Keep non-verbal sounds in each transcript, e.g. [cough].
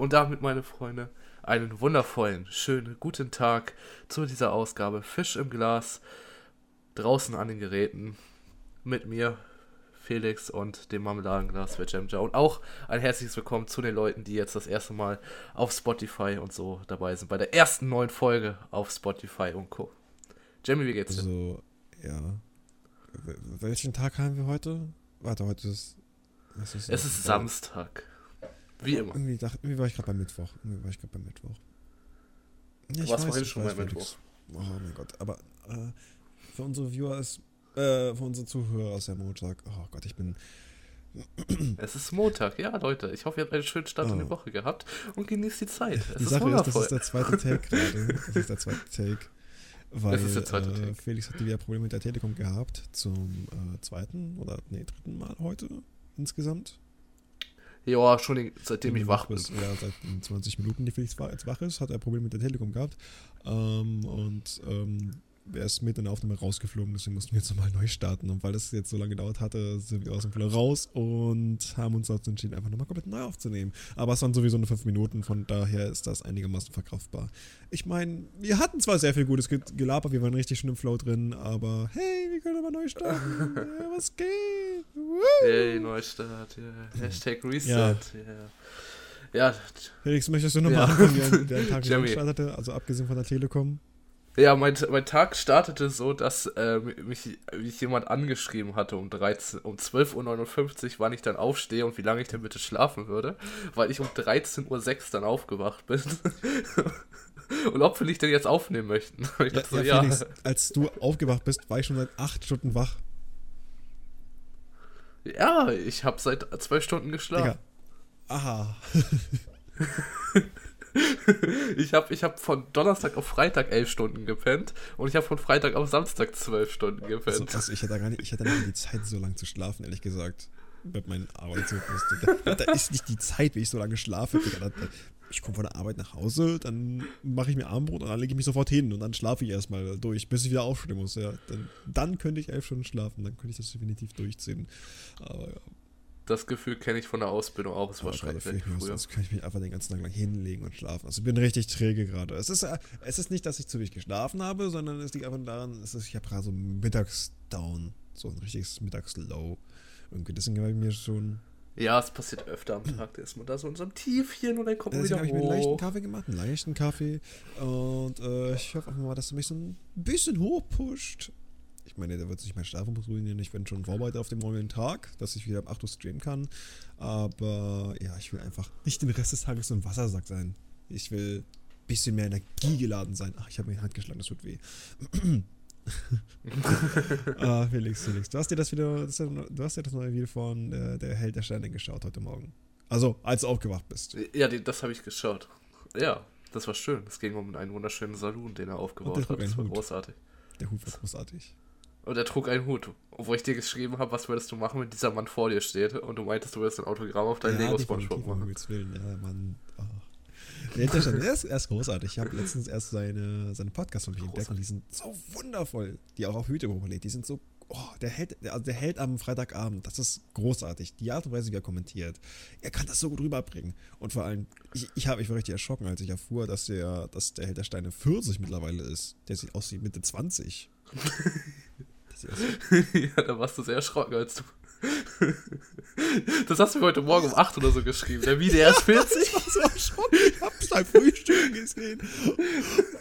Und damit, meine Freunde, einen wundervollen, schönen guten Tag zu dieser Ausgabe Fisch im Glas. Draußen an den Geräten mit mir, Felix und dem Marmeladenglas für Jamja. Und auch ein herzliches Willkommen zu den Leuten, die jetzt das erste Mal auf Spotify und so dabei sind. Bei der ersten neuen Folge auf Spotify und Co. Jamie, wie geht's dir? Also, ja. Welchen Tag haben wir heute? Warte, heute ist. ist es ist Samstag. Wie immer. Irgendwie, dachte, irgendwie war ich gerade beim Mittwoch. Irgendwie war ich gerade beim Mittwoch. Ja, ich weiß, schon beim Mittwoch. Oh mein Gott. Aber äh, für unsere Viewer ist. Äh, für unsere Zuhörer ist ja Montag. Oh Gott, ich bin. [clears throat] Es ist Montag, ja, Leute. Ich hoffe, ihr habt einen schönen Start oh. in die Woche gehabt und genießt die Zeit. Es die ist Sache wundervoll. ist, das ist der zweite [laughs] Take gerade. Das ist der zweite Take. Weil äh, Felix hatte wieder Probleme mit der Telekom gehabt zum äh, zweiten oder nee, dritten Mal heute insgesamt. Ja, schon seitdem ich wach bin. Ja, seit 20 Minuten, die Felix jetzt wach ist, hat er Probleme mit der Telekom gehabt. Ähm, und ähm, er ist mit in der Aufnahme rausgeflogen, deswegen mussten wir jetzt nochmal neu starten. Und weil das jetzt so lange gedauert hatte, sind wir aus dem Flow raus und haben uns dazu entschieden, einfach nochmal komplett neu aufzunehmen. Aber es waren sowieso nur fünf Minuten, von daher ist das einigermaßen verkraftbar. Ich meine, wir hatten zwar sehr viel gutes Gelaber, wir waren richtig schön im Flow drin, aber hey, wir können aber neu starten. [laughs] ja, was geht? Woo! Hey, Neustart, yeah. Hashtag Reset, ja. Yeah. Ja. Felix, möchtest du nochmal ja. anfangen, wie der [laughs] Tag startete? Also abgesehen von der Telekom? Ja, mein, mein Tag startete so, dass äh, mich, mich jemand angeschrieben hatte um, 13, um 12.59 Uhr, wann ich dann aufstehe und wie lange ich denn bitte schlafen würde, weil ich um 13.06 Uhr dann aufgewacht bin. [laughs] und ob wir dich denn jetzt aufnehmen möchten. [laughs] Ich ja, so, ja, ja. Felix, als du aufgewacht bist, war ich schon seit 8 Stunden wach. Ja, ich habe seit 12 Stunden geschlafen. Digga. Aha. [laughs] ich habe ich hab von Donnerstag auf Freitag elf Stunden gepennt und ich habe von Freitag auf Samstag zwölf Stunden gepennt. Also, also ich hätte gar nicht, ich hätte nicht die Zeit, so lange zu schlafen, ehrlich gesagt. Mit meinen Arbeitsrhythmus. Da, da ist nicht die Zeit, wie ich so lange schlafe. Ich komme von der Arbeit nach Hause, dann mache ich mir Abendbrot und dann lege ich mich sofort hin und dann schlafe ich erstmal durch, bis ich wieder aufstehen muss. Ja. Dann, dann könnte ich elf Stunden schlafen, dann könnte ich das definitiv durchziehen. Aber ja, das Gefühl kenne ich von der Ausbildung auch. Es war schrecklich. Sonst kann ich mich einfach den ganzen Tag lang hinlegen und schlafen. Also ich bin richtig träge gerade. Es ist, es ist nicht, dass ich zu wenig geschlafen habe, sondern es liegt einfach daran, es ist, ich habe gerade so Mittagsdown. So ein richtiges Mittagslow. Irgendwie, deswegen habe ich mir schon ja, es passiert öfter am Tag, da ist man da so in so einem Tiefchen und dann kommt man wieder hoch. habe ich mir einen leichten Kaffee gemacht, einen leichten Kaffee und äh, ich hoffe einfach mal, dass du mich so ein bisschen hochpusht meine, da wird sich mein Schlafrhythmus ruinieren. Ich bin schon vorbereitet auf den morgigen Tag, dass ich wieder ab 8 Uhr streamen kann. Aber ja, ich will einfach nicht den Rest des Tages so ein Wassersack sein. Ich will ein bisschen mehr Energie geladen sein. Ach, ich habe mir die Hand geschlagen, das tut weh. [laughs] ah, Felix, Felix, du hast dir das wieder, das, du hast dir das neue Video von der, der Held der Sterne geschaut heute Morgen. Also, als du aufgewacht bist. Ja, das habe ich geschaut. Ja, das war schön. Es ging um einen wunderschönen Saloon, den er aufgebaut hat. Das war Hut. großartig. Der Hut war großartig. Und er trug einen Hut. Wo ich dir geschrieben habe, was würdest du machen, wenn dieser Mann vor dir steht und du meintest, du würdest ein Autogramm auf deinen ja, Lego Spongebob machen. Um Willen, ja, Mann. Oh. Der, er, ist, er ist großartig. Ich habe letztens erst seine, seine Podcasts von mir entdeckt und die sind so wundervoll. Die auch auf YouTube hochlädt. Die sind so. Oh, der hält, also der hält am Freitagabend. Das ist großartig. Die Art und Weise, wie er kommentiert. Er kann das so gut rüberbringen. Und vor allem, ich, ich, hab, ich war richtig erschrocken, als ich erfuhr, dass der, dass der Held der Steine 40 mittlerweile ist. Der sieht aus wie Mitte 20. [laughs] [laughs] ja, da warst du sehr erschrocken, als du. [laughs] Das hast du mir heute Morgen um 8 oder so geschrieben. Der Video ist 40. Ich war so erschrocken. Ich hab's beim Frühstück gesehen.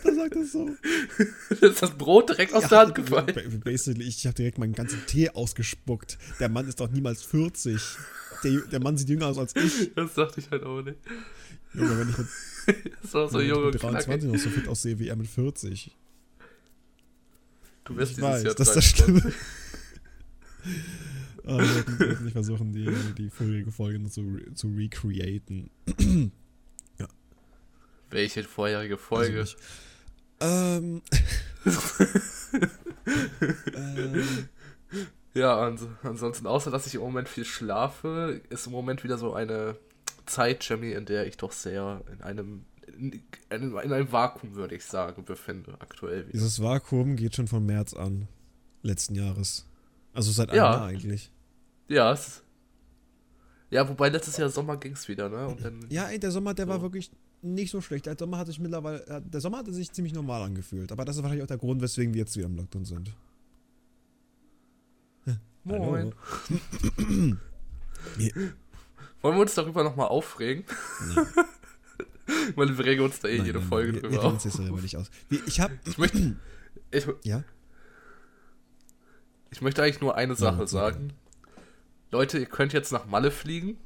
Da sagt er so. [laughs] Da ist das Brot direkt aus ja, der Hand gefallen. Basically, ich habe direkt meinen ganzen Tee ausgespuckt. Der Mann ist doch niemals 40. Der, der Mann sieht jünger aus als ich. Das dachte ich halt auch nicht. Junge, wenn ich mit, das war so junge mit 23 noch so fit aussehe wie er mit 40. Du wirst ich weiß, Jahr das ist das Schlimme. oh, wir werden nicht versuchen, die, die vorherige Folge zu, zu recreaten. ja. Welche vorherige Folge? Also ähm. ähm. [laughs] Ja, ans ansonsten, außer dass ich im Moment viel schlafe, ist im Moment wieder so eine Zeit, Jamie, in der ich doch sehr in einem in, in einem Vakuum, würde ich sagen, befinde aktuell. Wieder. Dieses Vakuum geht schon von März an, letzten Jahres. Also seit einem ja. Jahr eigentlich. Ja, es, Ja, wobei letztes Jahr Sommer ging es wieder, ne? Dann, ja, ey, der Sommer, der so. war wirklich nicht so schlecht. Der Sommer hat sich mittlerweile, äh, der Sommer hat sich ziemlich normal angefühlt. Aber das ist wahrscheinlich auch der Grund, weswegen wir jetzt wieder im Lockdown sind. Moin. Wollen [coughs] wir uns darüber nochmal aufregen? Nee. Weil wir regen uns da eh nein, jede nein, Folge nein, drüber wir, wir auf. Jetzt darüber nicht aus. Ich hab. Ich möchte. [clears throat] Ich, ja? Ich möchte eigentlich nur eine Sache ja, sagen. Leute, ihr könnt jetzt nach Malle fliegen,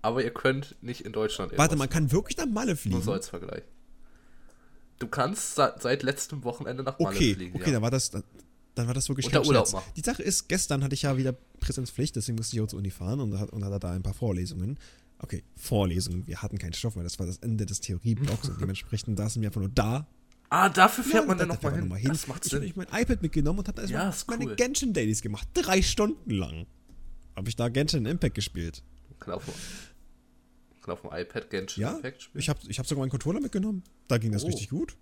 aber ihr könnt nicht in Deutschland. Warte, man kann wirklich nach Malle fliegen? Nur so als Vergleich. Du kannst seit letztem Wochenende nach Malle okay, fliegen. Okay, ja. dann war das, dann war das wirklich Unter Urlaub machen. Die Sache ist, gestern hatte ich ja wieder Präsenzpflicht, deswegen musste ich auch zur Uni fahren und, und hatte da ein paar Vorlesungen. Okay, Vorlesungen. Wir hatten keinen Stoff mehr. Das war das Ende des Theorieblocks und [laughs] dementsprechend saßen wir einfach nur da. Ah, dafür fährt ja, man dann nochmal hin. Noch hin. Das macht. Ich habe mein iPad mitgenommen und habe erstmal ja, meine cool. Genshin Dailies gemacht. Drei Stunden lang habe ich da Genshin Impact gespielt. Kann auf, kann auf dem iPad Genshin ja, Impact spielen? Ich habe ich hab sogar meinen Controller mitgenommen. Da ging das oh. richtig gut.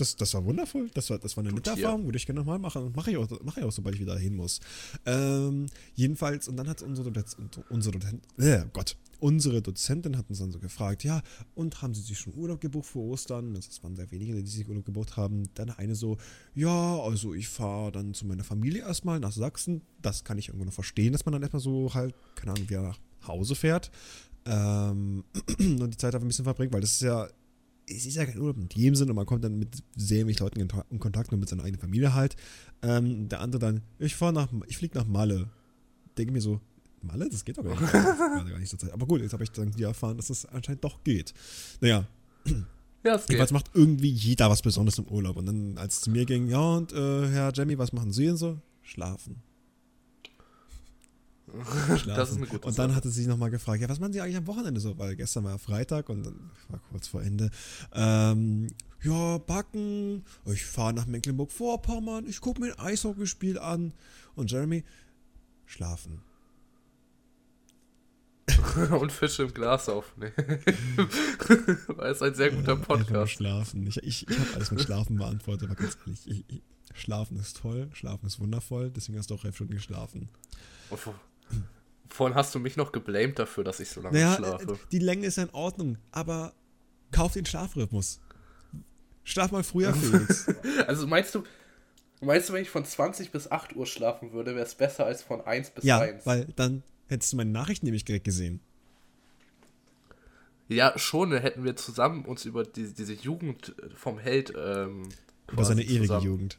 Das, das war wundervoll. Das war, das war eine nette Erfahrung, würde ich gerne nochmal machen. Mache ich, auch, mach ich auch, sobald ich wieder hin muss. Ähm, jedenfalls, und dann hat unsere, unsere, äh, Gott, unsere Dozentin hat uns dann so gefragt, ja, und haben Sie sich schon Urlaub gebucht für Ostern? Das waren sehr wenige, die sich Urlaub gebucht haben. Dann eine so, ja, also ich fahre dann zu meiner Familie erstmal nach Sachsen. Das kann ich irgendwo noch verstehen, dass man dann erstmal so halt, keine Ahnung, wieder nach Hause fährt. Ähm, [clears throat] und die Zeit einfach ein bisschen verbringt, weil das ist ja es ist ja kein Urlaub in dem Sinne, man kommt dann mit sehr wenig Leuten in Kontakt, nur mit seiner eigenen Familie halt. Ähm, der andere dann, ich fahre nach, ich fliege nach Malle. Denke mir so, Malle? Das geht doch gar nicht. [laughs] gar nicht zur Zeit. Aber gut, jetzt habe ich dann hier erfahren, dass das anscheinend doch geht. Naja. [clears throat] Ja, es Jedenfalls macht irgendwie jeder was Besonderes im Urlaub. Und dann, als es zu mir ging, ja, und äh, Herr Jamie, was machen Sie denn so? Schlafen. [laughs] das ist eine gute Und dann hatte sie sich nochmal gefragt, ja, was machen Sie eigentlich am Wochenende so? Weil gestern war ja Freitag und dann war kurz vor Ende. Ähm, ja, backen, ich fahre nach Mecklenburg-Vorpommern, ich gucke mir ein Eishockeyspiel an. Und Jeremy, schlafen. [laughs] und Fische im Glas aufnehmen. [laughs] Weil es ein sehr guter Podcast. Schlafen. Ich, ich, ich habe alles mit Schlafen beantwortet, aber ganz ehrlich, ich, ich, Schlafen ist toll, Schlafen ist wundervoll, deswegen hast du auch elf Stunden geschlafen. Vorhin hast du mich noch geblamed dafür, dass ich so lange naja, schlafe. Die Länge ist ja in Ordnung, aber kauf den Schlafrhythmus. Schlaf mal früher, [laughs] Felix. also meinst du, meinst du, wenn ich von 20 bis 8 Uhr schlafen würde, wäre es besser als von 1 bis ja, 1? Ja, weil dann hättest du meine Nachricht nämlich direkt gesehen. Ja, schon, dann hätten wir zusammen uns über die, diese Jugend vom Held ähm, Über seine ewige zusammen. Jugend.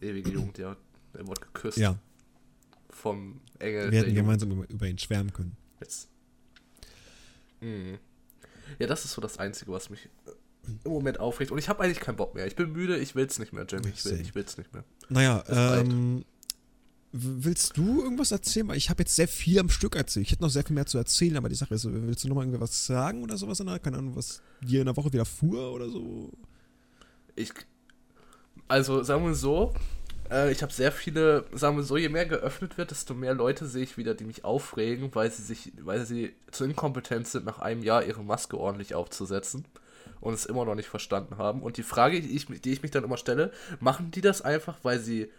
Ewige Jugend, ja. Er wurde geküsst. Ja vom Engel. Wir hätten gemeinsam über, ihn schwärmen können. Jetzt. Mhm. Ja, das ist so das Einzige, was mich im Moment aufregt. Und ich habe eigentlich keinen Bock mehr. Ich bin müde, ich will es nicht mehr, Jamie. Ich will, ich will's nicht mehr. Naja, ähm, willst du irgendwas erzählen? Ich habe jetzt sehr viel am Stück erzählt. Ich hätte noch sehr viel mehr zu erzählen, aber die Sache ist, willst du noch mal irgendwas sagen oder sowas? Keine Ahnung, was dir in der Woche wieder fuhr oder so? Ich, also sagen wir so, äh, ich habe sehr viele, sagen wir so, je mehr geöffnet wird, desto mehr Leute sehe ich wieder, die mich aufregen, weil sie sich, weil sie zu inkompetent sind, nach einem Jahr ihre Maske ordentlich aufzusetzen und es immer noch nicht verstanden haben. Und die Frage, die ich, die ich mich dann immer stelle, machen die das einfach, weil sie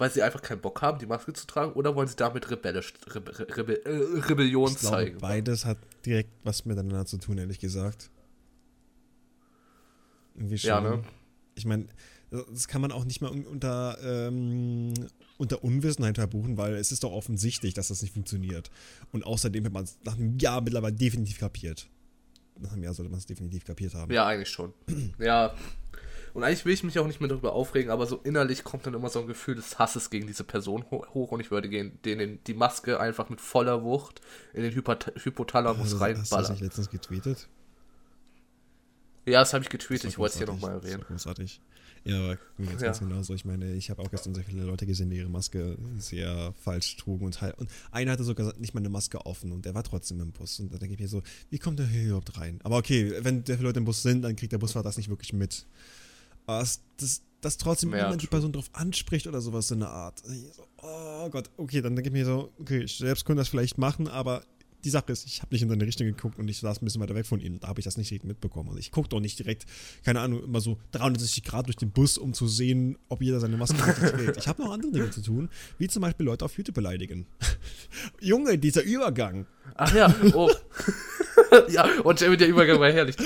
weil sie einfach keinen Bock haben, die Maske zu tragen, oder wollen sie damit rebellisch, Rebe, Rebe, äh, Rebellion ich zeigen? Glaube, beides hat direkt was miteinander zu tun, ehrlich gesagt. Irgendwie schon. Ja, ne? Ich meine, das kann man auch nicht mal unter, ähm, unter Unwissenheit verbuchen, weil es ist doch offensichtlich, dass das nicht funktioniert. Und außerdem hat man es nach einem Jahr mittlerweile definitiv kapiert. Nach einem Jahr sollte man es definitiv kapiert haben. Ja, eigentlich schon. [clears throat] ja. Und eigentlich will ich mich auch nicht mehr darüber aufregen, aber so innerlich kommt dann immer so ein Gefühl des Hasses gegen diese Person hoch und ich würde denen die Maske einfach mit voller Wucht in den Hypothalamus also, reinballern. Hast du das nicht letztens getweetet? Ja, das habe ich getweetet, ich wollte es hier nochmal erwähnen. Großartig. Ja, aber jetzt ja. ganz genauso. Ich meine, ich habe auch gestern sehr viele Leute gesehen, die ihre Maske sehr falsch trugen und halt. Und einer hatte sogar nicht mal eine Maske offen und der war trotzdem im Bus. Und da denke ich mir so, wie kommt der hier überhaupt rein? Aber okay, wenn sehr viele Leute im Bus sind, dann kriegt der Busfahrer das nicht wirklich mit. Aber das, das, dass trotzdem ja, niemand die Person darauf anspricht oder sowas in der Art. So, oh Gott, okay, dann denke ich mir so, okay, ich selbst könnte das vielleicht machen, aber die Sache ist, ich habe nicht in deine Richtung geguckt und ich saß ein bisschen weiter weg von ihnen. Da habe ich das nicht direkt mitbekommen. Also ich gucke doch nicht direkt, keine Ahnung, immer so 360 Grad durch den Bus, um zu sehen, ob jeder seine Maske trägt. Ich habe noch andere Dinge zu tun, wie zum Beispiel Leute auf YouTube beleidigen. [laughs] Junge, dieser Übergang. Ach ja, oh. [laughs] ja, und Jamie, der Übergang war herrlich.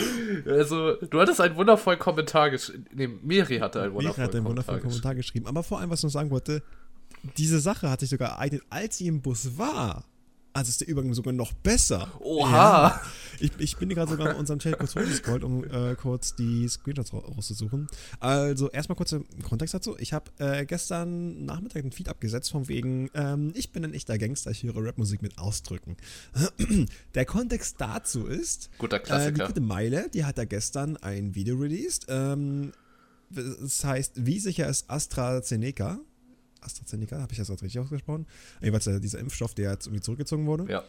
Also, du hattest einen wundervollen Kommentar geschrieben. Nee, Miri hatte einen wundervollen, Miri hat einen wundervollen Kommentar geschrieben. Aber vor allem, was ich noch sagen wollte, diese Sache hat sich sogar ereignet, als sie im Bus war also ist der Übergang sogar noch besser. Oha! Ja. Ich, ich bin gerade sogar in unserem Chat kurz hochgescrollt, um äh, kurz die Screenshots rauszusuchen. Also erstmal kurz Kontext dazu. Ich habe äh, gestern Nachmittag einen Feed abgesetzt von wegen, ähm, ich bin ein echter Gangster, ich höre Rapmusik mit Ausdrücken. [clears throat] der Kontext dazu ist, Guter Klassiker. Äh, die gute Meile, die hat da gestern ein Video released. Ähm, das heißt, wie sicher ist AstraZeneca? AstraZeneca, habe ich das richtig ausgesprochen? Jedenfalls äh, dieser Impfstoff, der jetzt irgendwie zurückgezogen wurde. Ja.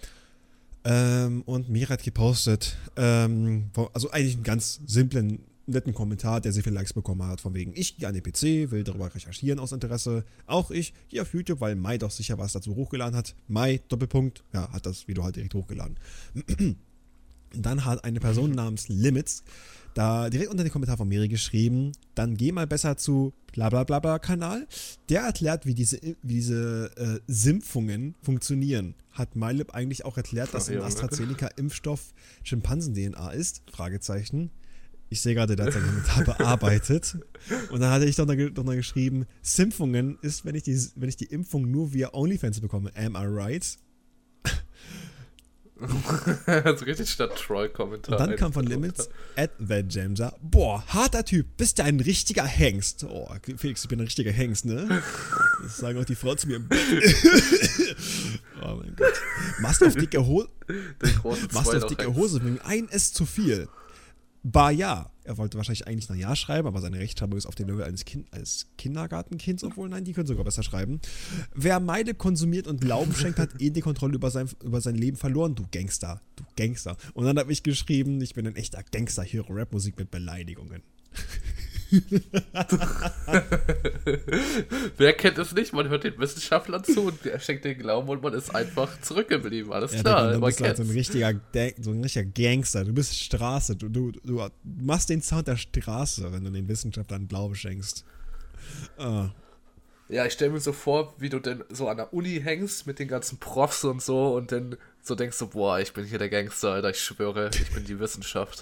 Ähm, und Mira hat gepostet, ähm, also eigentlich einen ganz simplen, netten Kommentar, der sehr viele Likes bekommen hat, von wegen, ich gehe an den PC, will darüber recherchieren aus Interesse. Auch ich gehe auf YouTube, weil Mai doch sicher was dazu hochgeladen hat. Mai, Doppelpunkt, ja, hat das Video halt direkt hochgeladen. Dann hat eine Person namens Limits da direkt unter den Kommentar von Miri geschrieben, dann geh mal besser zu blablabla Kanal. Der erklärt, wie diese, wie diese äh, Simpfungen funktionieren. Hat MyLib eigentlich auch erklärt, dass ein AstraZeneca-Impfstoff [laughs] Schimpansen-DNA ist? Fragezeichen. Ich sehe gerade, der hat seinen Kommentar [laughs] bearbeitet. Und dann hatte ich doch noch, noch geschrieben, Simpfungen ist, wenn ich, die, wenn ich die Impfung nur via OnlyFans bekomme. Am I right? [laughs] also richtig statt Troll-Kommentar. Und dann kam von Limits at Jamser. Boah, harter Typ, bist du ein richtiger Hengst. Oh, Felix, ich bin ein richtiger Hengst, ne? Das sagen auch die Frauen zu mir oh mein Gott. Machst du auf dicke Hose? Machst du auf dicke Hose? Ein ist zu viel. Bar ja. Er wollte wahrscheinlich eigentlich ein Ja schreiben, aber seine Rechtschreibung ist auf den Level eines, kind, eines Kindergartenkinds, obwohl nein, die können sogar besser schreiben. Wer Meide konsumiert und Glauben schenkt, hat eh die Kontrolle über sein, über sein Leben verloren, du Gangster, du Gangster. Und dann habe ich geschrieben, ich bin ein echter Gangster, höre Rapmusik mit Beleidigungen. [laughs] Wer kennt es nicht? Man hört den Wissenschaftlern zu und der schenkt den Glauben und man ist einfach zurückgeblieben. Alles ja, klar. Du bist halt so ein, richtiger, so ein richtiger Gangster. Du bist Straße. Du, du, du machst den Sound der Straße, wenn du den Wissenschaftlern Glauben schenkst. Ah. Ja, ich stelle mir so vor, wie du denn so an der Uni hängst mit den ganzen Profs und so und dann so denkst du, boah, ich bin hier der Gangster, Alter, ich schwöre, ich bin die Wissenschaft.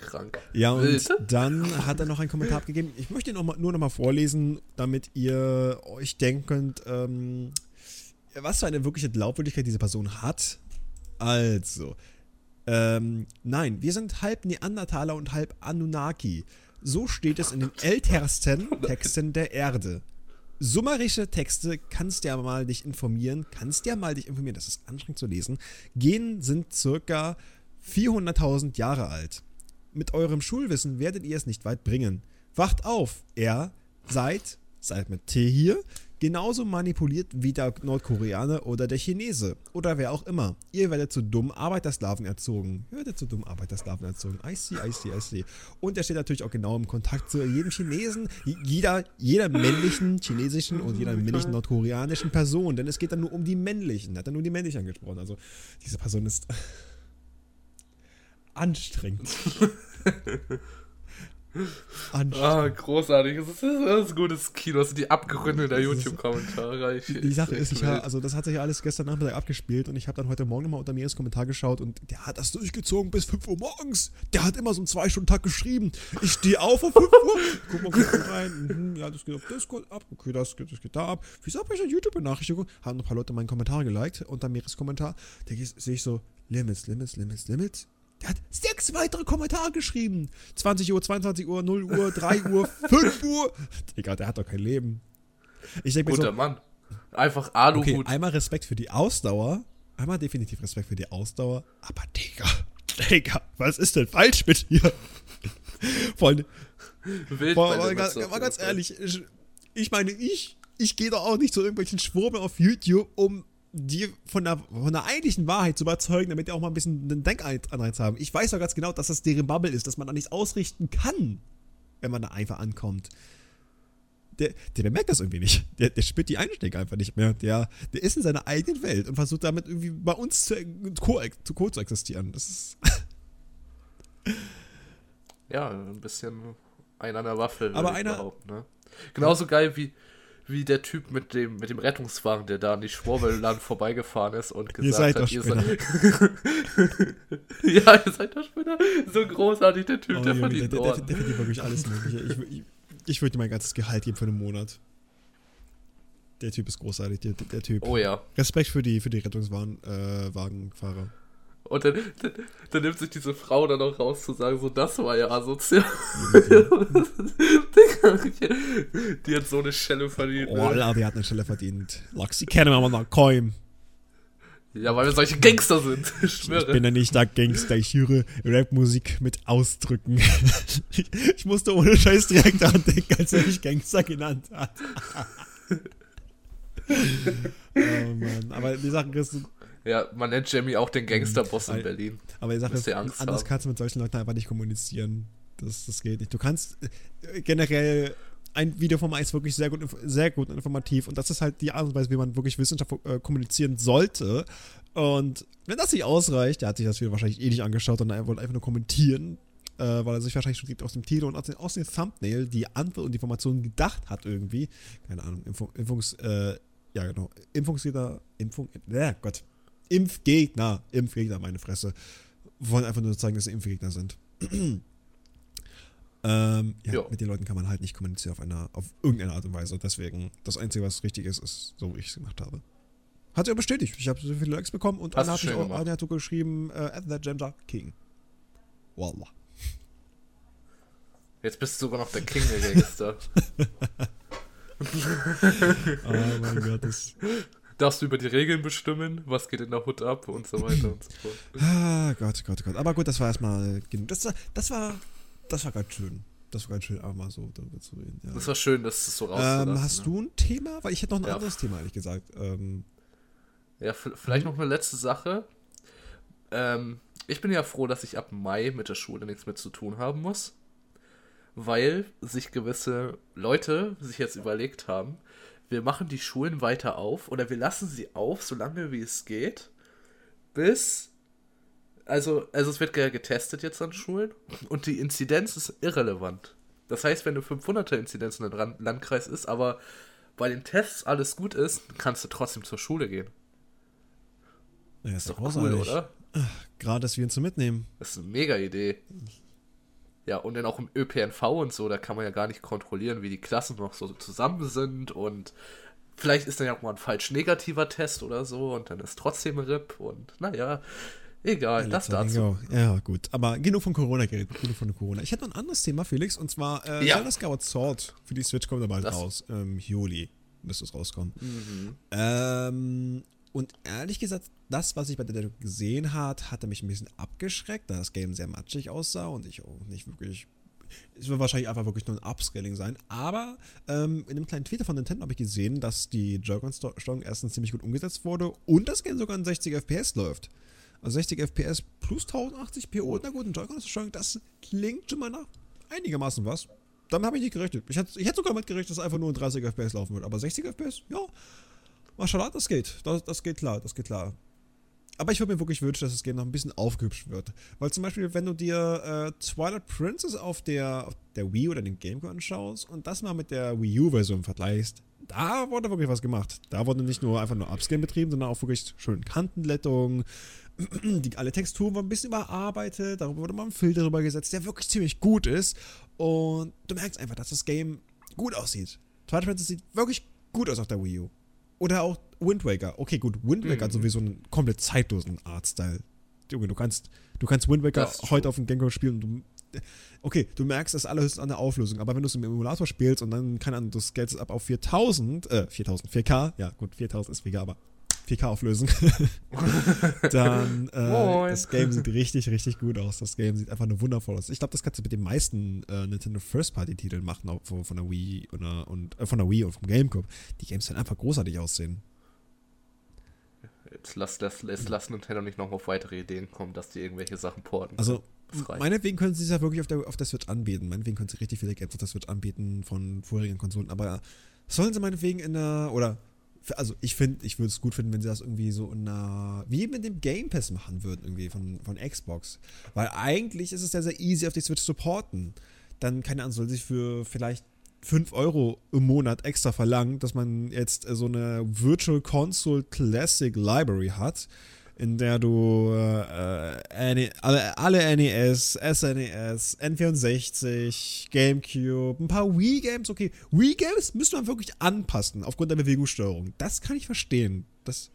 Krank. Ja, und Wild. dann hat er noch einen Kommentar abgegeben. Ich möchte ihn noch mal, nur noch mal vorlesen, damit ihr euch denken könnt, ähm, was für eine wirkliche Glaubwürdigkeit diese Person hat. Also, ähm, nein, wir sind halb Neandertaler und halb Anunnaki. So steht es in den [laughs] ältesten Texten der Erde. Summarische Texte kannst ja mal dich informieren, kannst ja mal dich informieren, das ist anstrengend zu lesen. Genen sind circa 400.000 Jahre alt. Mit eurem Schulwissen werdet ihr es nicht weit bringen. Wacht auf, er seid, seid mit T hier, genauso manipuliert wie der Nordkoreaner oder der Chinese oder wer auch immer. Ihr werdet zu dummen Arbeitersklaven erzogen. Ihr werdet zu dummen Arbeitersklaven erzogen. I see, I see, I see. Und er steht natürlich auch genau im Kontakt zu jedem Chinesen, jeder, jeder männlichen chinesischen und jeder männlichen nordkoreanischen Person. Denn es geht dann nur um die männlichen. Er hat dann nur die männlichen angesprochen. Also diese Person ist [laughs] anstrengend. Ah, großartig. Das ist, das ist gutes Kino. Das sind die Abgründe der YouTube-Kommentare. Die, Sache ist, ich hab, also das hat sich alles gestern Nachmittag abgespielt und ich habe dann heute Morgen nochmal unter Miris Kommentar geschaut und der hat das durchgezogen bis 5 Uhr morgens. Der hat immer so einen 2-Stunden-Tag geschrieben. Ich stehe auf um 5 Uhr, guck mal kurz rein. Mhm, ja, das geht auf Discord ab. Okay, das geht, das geht da ab. Wieso habe ich eine YouTube-Benachrichtigung? Haben noch ein paar Leute meinen Kommentar geliked unter Miris Kommentar. Da sehe ich so, Limits, Limits, Limits, Limits. Der hat sechs weitere Kommentare geschrieben. 20 Uhr, 22 Uhr, 0 Uhr, 3 Uhr, 5 Uhr. Digga, der hat doch kein Leben. Ich denke mir Guter so, Mann. Einfach Aluhut. Okay, einmal Respekt für die Ausdauer. Einmal definitiv Respekt für die Ausdauer. Aber Digga, Digga, was ist denn falsch mit dir? Vor allem, vor, mal, ganz, mal ganz ehrlich, ich, ich meine, ich, ich gehe doch auch nicht zu irgendwelchen Schwurbeln auf YouTube, um die von der, von der eigentlichen Wahrheit zu überzeugen, damit die auch mal ein bisschen einen Denkanreiz haben. Ich weiß doch ganz genau, dass das deren Bubble ist, dass man da nichts ausrichten kann, wenn man da einfach ankommt. der, der bemerkt das irgendwie nicht. Der, der spürt die Einstieg einfach nicht mehr. Der, der ist in seiner eigenen Welt und versucht damit irgendwie bei uns zu, co, zu, co zu existieren. Das ist. [laughs] ja, ein bisschen ein an der Waffel. Aber einer. Ne? Genauso geil wie, wie der Typ mit dem, mit dem Rettungswagen, der da an die Schwurbelland [laughs] vorbeigefahren ist und gesagt ihr seid hat, doch ihr seid. ja, ihr seid doch Spinner. So großartig, der Typ, oh, der, verdient der, der, der, der verdient wirklich alles Mögliche. Ich, ich, ich würde ihm mein ganzes Gehalt geben für einen Monat. Der Typ ist großartig, der, der Typ. Oh ja. Respekt für die, für die Rettungswagenfahrer. Äh, und dann, dann, dann, nimmt sich diese Frau dann auch raus zu sagen, so, das war ja asozial. [laughs] [laughs] die hat so eine Schelle verdient. Oh, ne? die hat eine Schelle verdient. Laxi kennen wir mal Koim. Ja, weil wir solche Gangster sind. [laughs] Ich, ich bin ja nicht der Gangster, ich höre Rapmusik mit Ausdrücken. ich, [laughs] ich musste ohne Scheiß direkt daran denken, als er mich Gangster genannt hat. oh Mann, aber die Sachen kriegst du ja, man nennt Jamie auch den Gangsterboss in Berlin. Aber die Sache ist, anders haben. kannst du mit solchen Leuten einfach nicht kommunizieren. Das, das geht nicht. Du kannst äh, generell ein Video vom Eis wirklich sehr gut, sehr gut informativ und das ist halt die Art und Weise, wie man wirklich Wissenschaft äh, kommunizieren sollte. Und wenn das nicht ausreicht, der hat sich das Video wahrscheinlich eh nicht angeschaut und er wollte einfach nur kommentieren, äh, weil er sich wahrscheinlich schon aus dem Titel und aus dem, aus dem Thumbnail die Antwort und die Informationen gedacht hat irgendwie. Keine Ahnung, Info, Impfungs, äh, ja genau, Impfungsjäger, Impfung, ja Gott, Impfgegner, Impfgegner, meine Fresse, wollen einfach nur zeigen, dass sie Impfgegner sind. [clears throat] ähm, ja, mit den Leuten kann man halt nicht kommunizieren auf, einer, auf irgendeine Art und Weise. Deswegen, das Einzige, was richtig ist, ist so, wie ich es gemacht habe. Hat sie auch bestätigt. Ich habe so viele Likes bekommen und einer hat, auch, einer hat geschrieben, uh, at the gender king. Wallah. Jetzt bist du sogar noch der King der Gangster. [laughs] [laughs] oh mein Gott, das darfst du über die Regeln bestimmen, was geht in der Hut ab und so weiter und so fort. Ah, Gott, Gott, Gott. Aber gut, das war erstmal genug. Das, das war, das war ganz schön. Das war ganz schön, aber mal so darüber zu reden. Ja. Das war schön, dass es so rauszulassen. Ähm, hast ne? du ein Thema? Weil ich hätte noch ein ja. anderes Thema, ehrlich gesagt. Ähm, ja, vielleicht noch eine letzte Sache. Ähm, ich bin ja froh, dass ich ab Mai mit der Schule nichts mehr zu tun haben muss. Weil sich gewisse Leute sich jetzt überlegt haben, wir machen die Schulen weiter auf oder wir lassen sie auf, solange wie es geht, bis. Also, also es wird getestet jetzt an Schulen und die Inzidenz ist irrelevant. Das heißt, wenn eine 500er Inzidenz in einem Landkreis ist, aber bei den Tests alles gut ist, kannst du trotzdem zur Schule gehen. Ja, ist, ist doch cool, oder? Gerade, dass wir ihn so mitnehmen. Das ist eine mega Idee. Ja, und dann auch im ÖPNV und so, da kann man ja gar nicht kontrollieren, wie die Klassen noch so zusammen sind und vielleicht ist dann ja auch mal ein falsch negativer Test oder so und dann ist trotzdem RIP und naja, egal, das dazu. Ja, gut, aber genug von Corona geredet, genug von Corona. Ich hätte noch ein anderes Thema, Felix, und zwar äh, ja. Zelda Skyward Sword für die Switch kommt da bald das raus, im Juli müsste es rauskommen. Mhm. Ähm, und ehrlich gesagt, das, was ich bei der Demo gesehen hat, hatte mich ein bisschen abgeschreckt, da das Game sehr matschig aussah und ich auch nicht wirklich. Es wird wahrscheinlich einfach wirklich nur ein Upscaling sein. Aber ähm, in einem kleinen Tweet von Nintendo habe ich gesehen, dass die Joy-Con-Steuerung erstens ziemlich gut umgesetzt wurde und das Game sogar in 60 FPS läuft. Also 60 FPS plus 1080 p und einer guten Joy-Con-Steuerung, das klingt schon mal nach einigermaßen was. Damit habe ich nicht gerechnet. Ich hätte, ich sogar mit gerechnet, dass es einfach nur in 30 FPS laufen wird. Aber 60 FPS, ja, Mashallah, das geht. Das, das geht klar, das geht klar. Aber ich würde mir wirklich wünschen, dass das Game noch ein bisschen aufgehübscht wird. Weil zum Beispiel, wenn du dir äh, Twilight Princess auf der, auf der Wii oder den Gamecube anschaust und das mal mit der Wii U-Version vergleichst, da wurde wirklich was gemacht. Da wurde nicht nur einfach nur Upscaling betrieben, sondern auch wirklich schön Kantenlettung. [clears throat] Die, alle Texturen waren ein bisschen überarbeitet, darüber wurde mal ein Filter drüber gesetzt, der wirklich ziemlich gut ist. Und du merkst einfach, dass das Game gut aussieht. Twilight Princess sieht wirklich gut aus auf der Wii U. Oder auch Wind Waker. Okay, gut, Wind Waker mhm. hat sowieso einen komplett zeitlosen Artstyle. Junge, du kannst, du kannst Wind Waker heute auf dem Gamecube spielen und du. Okay, du merkst das allerhöchst an der Auflösung, aber wenn du es im Emulator spielst und dann, keine Ahnung, du scalest ab auf 4000, äh, 4000, 4K, ja gut, 4000 ist weniger, aber 4K auflösen, [laughs] dann äh, das Game sieht richtig, richtig gut aus. Das Game sieht einfach nur wundervoll aus. Ich glaube, das kannst du mit den meisten äh, Nintendo First-Party-Titeln machen, auch von, von, der Wii oder, und äh, von der Wii und vom GameCube. Die Games werden einfach großartig aussehen. Jetzt lass, lass, lass, lass Nintendo nicht noch auf weitere Ideen kommen, dass die irgendwelche Sachen porten. Also, meinetwegen können sie es ja wirklich auf der, auf der Switch anbieten. Meinetwegen können sie richtig viele Games auf der Switch anbieten von vorherigen Konsolen. Aber sollen sie meinetwegen in der, oder, also ich finde, ich würde es gut finden, wenn sie das irgendwie so in einer, wie mit dem Game Pass machen würden, irgendwie von, von Xbox. Weil eigentlich ist es ja sehr easy, auf die Switch zu porten. Dann, keine Ahnung, soll sich für vielleicht 5 Euro im Monat extra verlangen, dass man jetzt so eine Virtual Console Classic Library hat in der du äh, alle, alle NES, SNES, N64, GameCube, ein paar Wii-Games, okay. Wii-Games müsste man wirklich anpassen aufgrund der Bewegungssteuerung. Das kann ich verstehen. Das,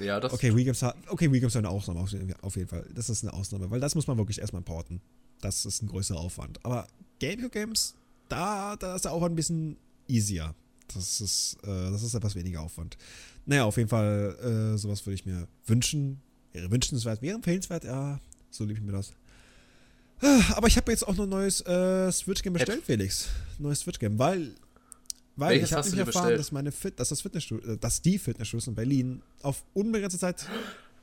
ja, das. Okay, Wii-Games okay, Wii ist eine Ausnahme auf jeden Fall. Das ist eine Ausnahme, weil das muss man wirklich erstmal porten. Das ist ein größerer Aufwand. Aber GameCube-Games, da, da ist der Aufwand ein bisschen easier. Das ist, äh, das ist etwas weniger Aufwand. Naja, auf jeden Fall, äh, sowas würde ich mir wünschen. Wäre wünschenswert, wäre empfehlenswert, ja, so liebe ich mir das. Ah, aber ich habe jetzt auch noch ein neues äh, Switch-Game bestellt, Felix. Neues Switch-Game, weil, weil Welches ich habe nicht erfahren, dass, meine Fit, dass, das Fitnessstudio, äh, dass die Fitnessstudios in Berlin auf unbegrenzte Zeit.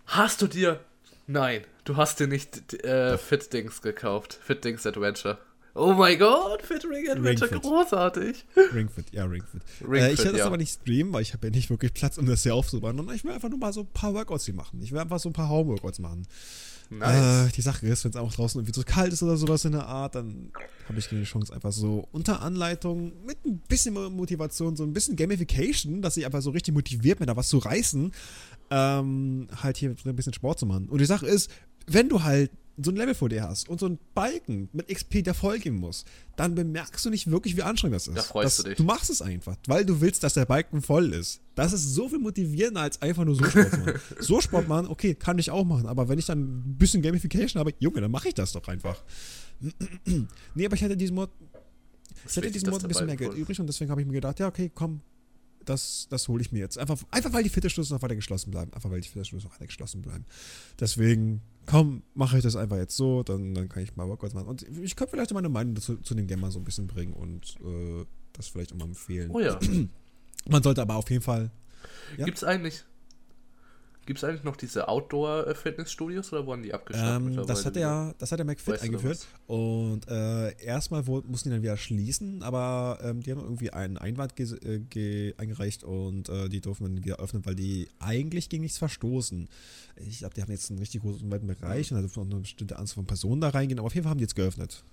Hast du dir. Nein, du hast dir nicht äh, Fit-Dings gekauft. Fit-Dings Adventure. Oh mein Gott, Fit Ring Adventure, Ring großartig. Ringfit, ja, Ringfit. Ring äh, ich werde das ja. aber nicht streamen, weil ich habe ja nicht wirklich Platz, um das hier aufzubauen. Und ich will einfach nur mal so ein paar Workouts hier machen. Ich will einfach so ein paar Home-Workouts machen. Nice. Äh, die Sache ist, wenn es auch draußen irgendwie zu kalt ist oder sowas in der Art, dann habe ich die Chance einfach so unter Anleitung mit ein bisschen Motivation, so ein bisschen Gamification, dass ich einfach so richtig motiviert bin, da was zu reißen, ähm, halt hier ein bisschen Sport zu machen. Und die Sache ist, wenn du halt so ein Level vor dir hast und so ein Balken mit XP, der vollgehen muss, dann bemerkst du nicht wirklich, wie anstrengend das ist. Da freust das, du dich. Du machst es einfach, weil du willst, dass der Balken voll ist. Das ist so viel motivierender als einfach nur so Sport machen. [laughs] so Sport machen, okay, kann ich auch machen, aber wenn ich dann ein bisschen Gamification habe, Junge, dann mache ich das doch einfach. [clears throat] nee, aber ich hatte diesen Mod, ich hatte diesen Mod ein bisschen mehr Geld übrig und deswegen habe ich mir gedacht, ja, okay, komm, das, das hole ich mir jetzt. Einfach, einfach weil die Fitnessstudios noch weiter geschlossen bleiben. Einfach weil die Fitnessstudios noch weiter geschlossen bleiben. Deswegen, komm, mache ich das einfach jetzt so, dann, dann kann ich mal Workouts machen. Und ich könnte vielleicht meine Meinung zu, zu dem Game mal so ein bisschen bringen und äh, das vielleicht auch mal empfehlen. Oh ja. [clears throat] Man sollte aber auf jeden Fall. Ja? Gibt es eigentlich Gibt es eigentlich noch diese Outdoor-Fitnessstudios oder wurden die abgeschafft? Ähm, das, hat der, das hat der McFit eingeführt. Und äh, erstmal mussten die dann wieder schließen, aber ähm, die haben irgendwie einen Einwand äh, eingereicht und äh, die durften dann wieder öffnen, weil die eigentlich gegen nichts verstoßen. Ich glaube, die haben jetzt einen richtig großen weiten Bereich und da dürfen auch eine bestimmte Anzahl von Personen da reingehen, aber auf jeden Fall haben die jetzt geöffnet.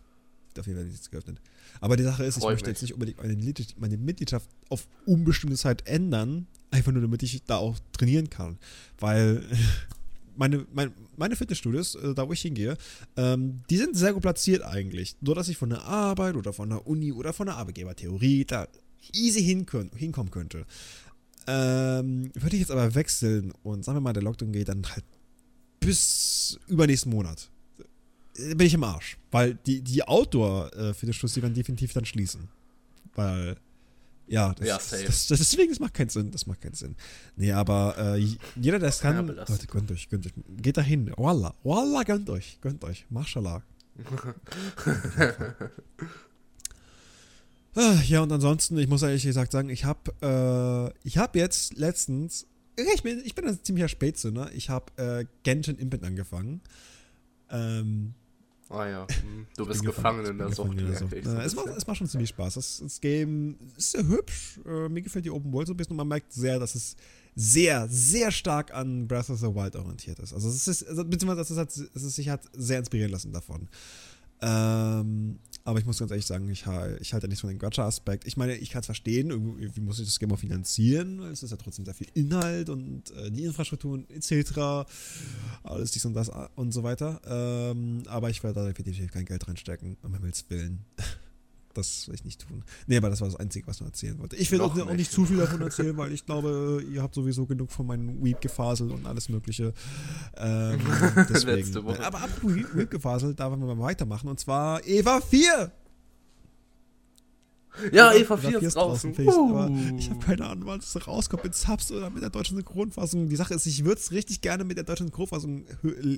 Auf jeden Fall jetzt geöffnet. Aber die Sache ist, ich möchte mich. jetzt nicht unbedingt meine, meine Mitgliedschaft auf unbestimmte Zeit ändern, einfach nur damit ich da auch trainieren kann. Weil [laughs] meine, meine, meine Fitnessstudios, äh, da wo ich hingehe, ähm, die sind sehr gut platziert eigentlich. Nur, dass ich von der Arbeit oder von der Uni oder von der Arbeitgebertheorie da easy hinkommen, hinkommen könnte. Ähm, würde ich jetzt aber wechseln und sagen wir mal, der Lockdown geht dann halt bis übernächsten Monat bin ich im Arsch. Weil die, die Outdoor-Fitnessstudios, die werden definitiv dann schließen. Weil, ja, das, ja, das, das, deswegen, das macht keinen Sinn. Das macht keinen Sinn. Nee, aber äh, jeder, der es kann, Leute, gönnt euch, gönnt euch. Geht dahin. Wallah, Wallah, gönnt euch, gönnt euch. Mashallah. [laughs] Ah, ja, und ansonsten, ich muss ehrlich gesagt sagen, ich habe äh, ich habe jetzt letztens, ich bin, ich bin ein ziemlicher Spätzünder, ich habe äh, Genshin Impact angefangen. Ähm, Ah ja, [laughs] hm. du bist gefangen, in der Sucht. In der Sucht. Ja, es, macht, es macht schon ziemlich Spaß. Das, das Game ist sehr hübsch. Äh, mir gefällt die Open World so ein bisschen und man merkt sehr, dass es sehr, sehr stark an Breath of the Wild orientiert ist. Also es ist, also, beziehungsweise es, hat, es ist sich hat sehr inspirieren lassen davon. Ähm, aber ich muss ganz ehrlich sagen, ich, ich halte nichts von dem Gacha-Aspekt. Ich meine, ich kann es verstehen, irgendwie muss ich das Game auch finanzieren, es ist ja trotzdem sehr viel Inhalt und äh, die Infrastruktur etc. Alles dies und das und so weiter. Ähm, aber ich werde da definitiv kein Geld reinstecken, um Himmels Willen. Das will ich nicht tun. Nee, aber das war das Einzige, was ich noch erzählen wollte. Ich will auch, auch, nicht zu viel davon erzählen, weil ich glaube, ihr habt sowieso genug von meinem Weep-Gefasel und alles Mögliche. Ähm, [laughs] deswegen. aber apropos Weep-Gefasel, da wollen wir mal weitermachen. Und zwar Eva 4. Ja, Eva 4 ist draußen. draußen uh. Aber ich habe keine Ahnung, wann es rauskommt, mit Subs oder mit der deutschen Synchronfassung. Die Sache ist, ich würde es richtig gerne mit der deutschen Synchronfassung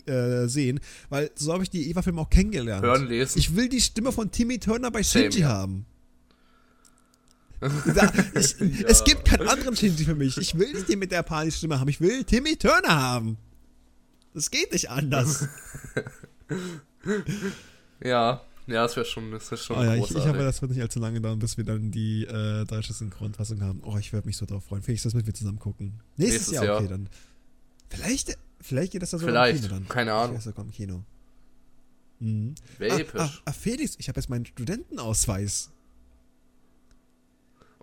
äh, sehen, weil so habe ich die Eva-Filme auch kennengelernt. Hören, lesen. Ich will die Stimme von Timmy Turner bei Shinji Same, ja. haben. [laughs] Da, ich, ja. Es gibt keinen anderen Shinji für mich. Ich will nicht den mit der Panik-Stimme haben. Ich will Timmy Turner haben. Das geht nicht anders. [laughs] Ja, ja, das wäre schon, das wär schon oh, ja, großartig. Ich, ich hoffe, das wird nicht allzu lange dauern, bis wir dann die äh, deutsche Synchronfassung haben. Oh, ich würde mich so drauf freuen. Vielleicht das mit wir zusammen gucken. Nächstes, Nächstes Jahr, Jahr, okay, dann. Vielleicht, vielleicht geht das da sogar im Kino dann. Keine Ahnung. Vielleicht sogar im Kino. Mhm. Wäre ah, episch. Ah, ah, Felix, ich habe jetzt meinen Studentenausweis.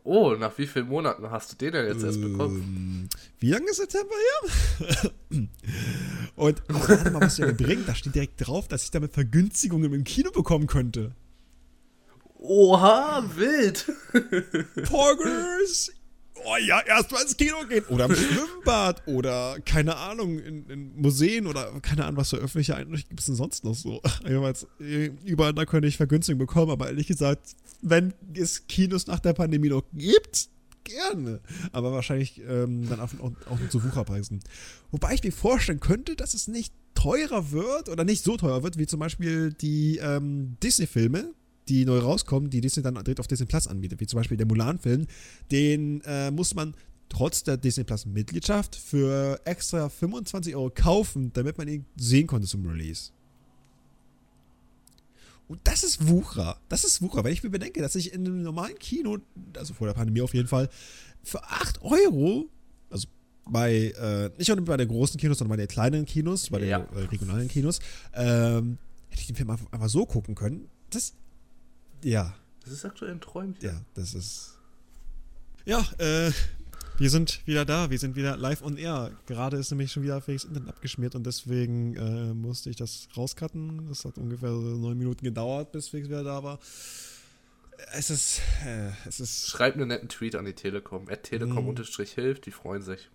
Oh, nach wie vielen Monaten hast du den denn jetzt erst bekommen? Wie lange ist September her? Und warte mal, was der bringt. Da steht direkt drauf, dass ich damit Vergünstigungen im Kino bekommen könnte. Oha, wild. Poggers, oh ja, erstmal ins Kino gehen. Oder im Schwimmbad oder keine Ahnung, in, in, Museen oder keine Ahnung, was für öffentliche Einrichtungen gibt es denn sonst noch so. Jedenfalls, überall da könnte ich Vergünstigung bekommen, aber ehrlich gesagt, wenn es Kinos nach der Pandemie noch gibt, gerne. Aber wahrscheinlich ähm, dann auch, auch, auch zu Wucherpreisen. Wobei ich mir vorstellen könnte, dass es nicht teurer wird oder nicht so teuer wird, wie zum Beispiel die ähm, Disney-Filme, die neu rauskommen, die Disney dann direkt auf Disney Plus anbietet, wie zum Beispiel der Mulan-Film, den äh, muss man trotz der Disney Plus Mitgliedschaft für extra 25 Euro kaufen, damit man ihn sehen konnte zum Release. Und das ist Wucher. Das ist Wucher, wenn ich mir bedenke, dass ich in einem normalen Kino, also vor der Pandemie auf jeden Fall, für 8 Euro, also bei, äh, nicht nur bei den großen Kinos, sondern bei den kleinen Kinos, bei den ja. äh, regionalen Kinos, ähm, hätte ich den Film einfach, einfach so gucken können. Das ja. Das ist aktuell ein Träumchen. Ja, das ist. Ja, äh, wir sind wieder da, wir sind wieder live on air. Gerade ist nämlich schon wieder Felix Internet abgeschmiert und deswegen äh, musste ich das rauscutten. Das hat ungefähr neun Minuten gedauert, bis Felix wieder da war. Es ist, äh, es ist. Schreib einen netten Tweet an die Telekom. At Telekom-Hilft, die freuen sich.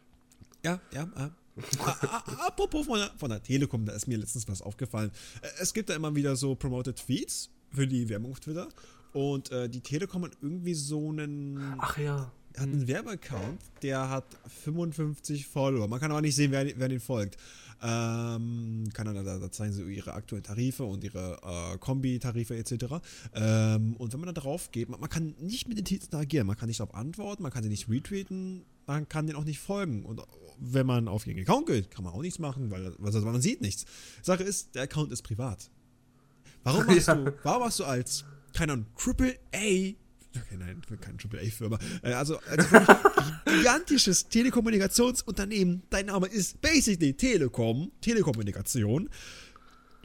Ja, ja, äh. [laughs] Apropos von der, von der Telekom, da ist mir letztens was aufgefallen. Äh, es gibt da immer wieder so promoted Tweets für die Werbung auf Twitter. Und äh, die Telekom hat irgendwie so einen. Ach ja. Hat einen hm. Werbeaccount, der hat 55 Follower. Man kann aber nicht sehen, wer, wer den folgt. Ähm, kann dann, da, da, zeigen sie ihre aktuellen Tarife und ihre äh, Kombi-Tarife etc. Ähm, und wenn man da drauf geht, man, man, kann nicht mit den Titeln interagieren. Man kann nicht darauf antworten, man kann sie nicht retweeten, man kann denen auch nicht folgen. Und wenn man auf ihren Account geht, kann man auch nichts machen, weil, weil man sieht nichts. Sache ist, der Account ist privat. Warum machst ja. du, warum machst du als, keine Ahnung, Triple A Okay, nein, keine AAA-Firma. Äh, also, also [laughs] gigantisches Telekommunikationsunternehmen. Dein Name ist basically Telekom, Telekommunikation.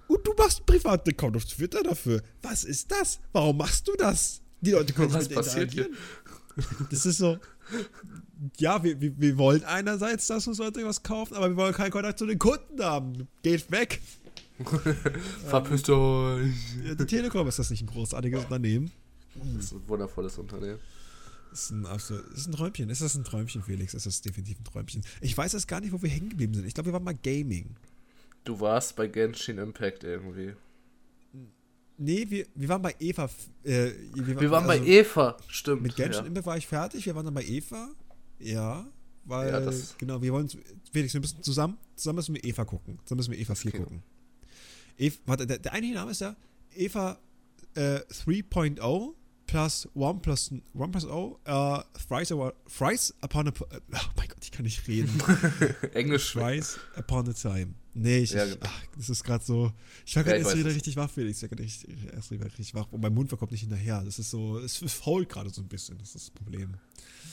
Und du machst einen privaten Account auf Twitter dafür. Was ist das? Warum machst du das? Die Leute können Was passiert hier? Das ist so. Ja, wir, wir, wir wollen einerseits, dass uns Leute was kaufen, aber wir wollen keinen Kontakt zu den Kunden haben. Geht weg. [laughs] Verpisst euch. Die Telekom ist das nicht ein großartiges Unternehmen? Das ist ein wundervolles Unternehmen. Das ist ein, absolut, ist ein Träumchen. Ist das ein Träumchen, Felix? Ist das definitiv ein Träumchen? Ich weiß jetzt gar nicht, wo wir hängen geblieben sind. Ich glaube, wir waren mal Gaming. Du warst bei Genshin Impact irgendwie. Nee, wir, wir waren bei Eva. Äh, wir, wir waren also, bei Eva, stimmt. Mit Genshin ja. Impact war ich fertig. Wir waren dann bei Eva. Ja, weil, ja, genau, wir wollen, Felix, wir müssen zusammen, zusammen müssen wir Eva gucken. Zusammen müssen wir Eva 4 gucken. Eva, warte, der, der eigentliche Name ist ja Eva äh, 3.0 plus 1 plus, 1 plus O, uh, thrice, a, thrice upon a, oh mein Gott, ich kann nicht reden. [laughs] Englisch. Thrice upon a time. Nee, ich, ja, genau. ach, das ist gerade so, ich war gerade ja, erst wieder richtig wach, Felix, ich war gerade erst wieder richtig wach und mein Mund kommt nicht hinterher. Das ist so, es fault gerade so ein bisschen, das ist das Problem.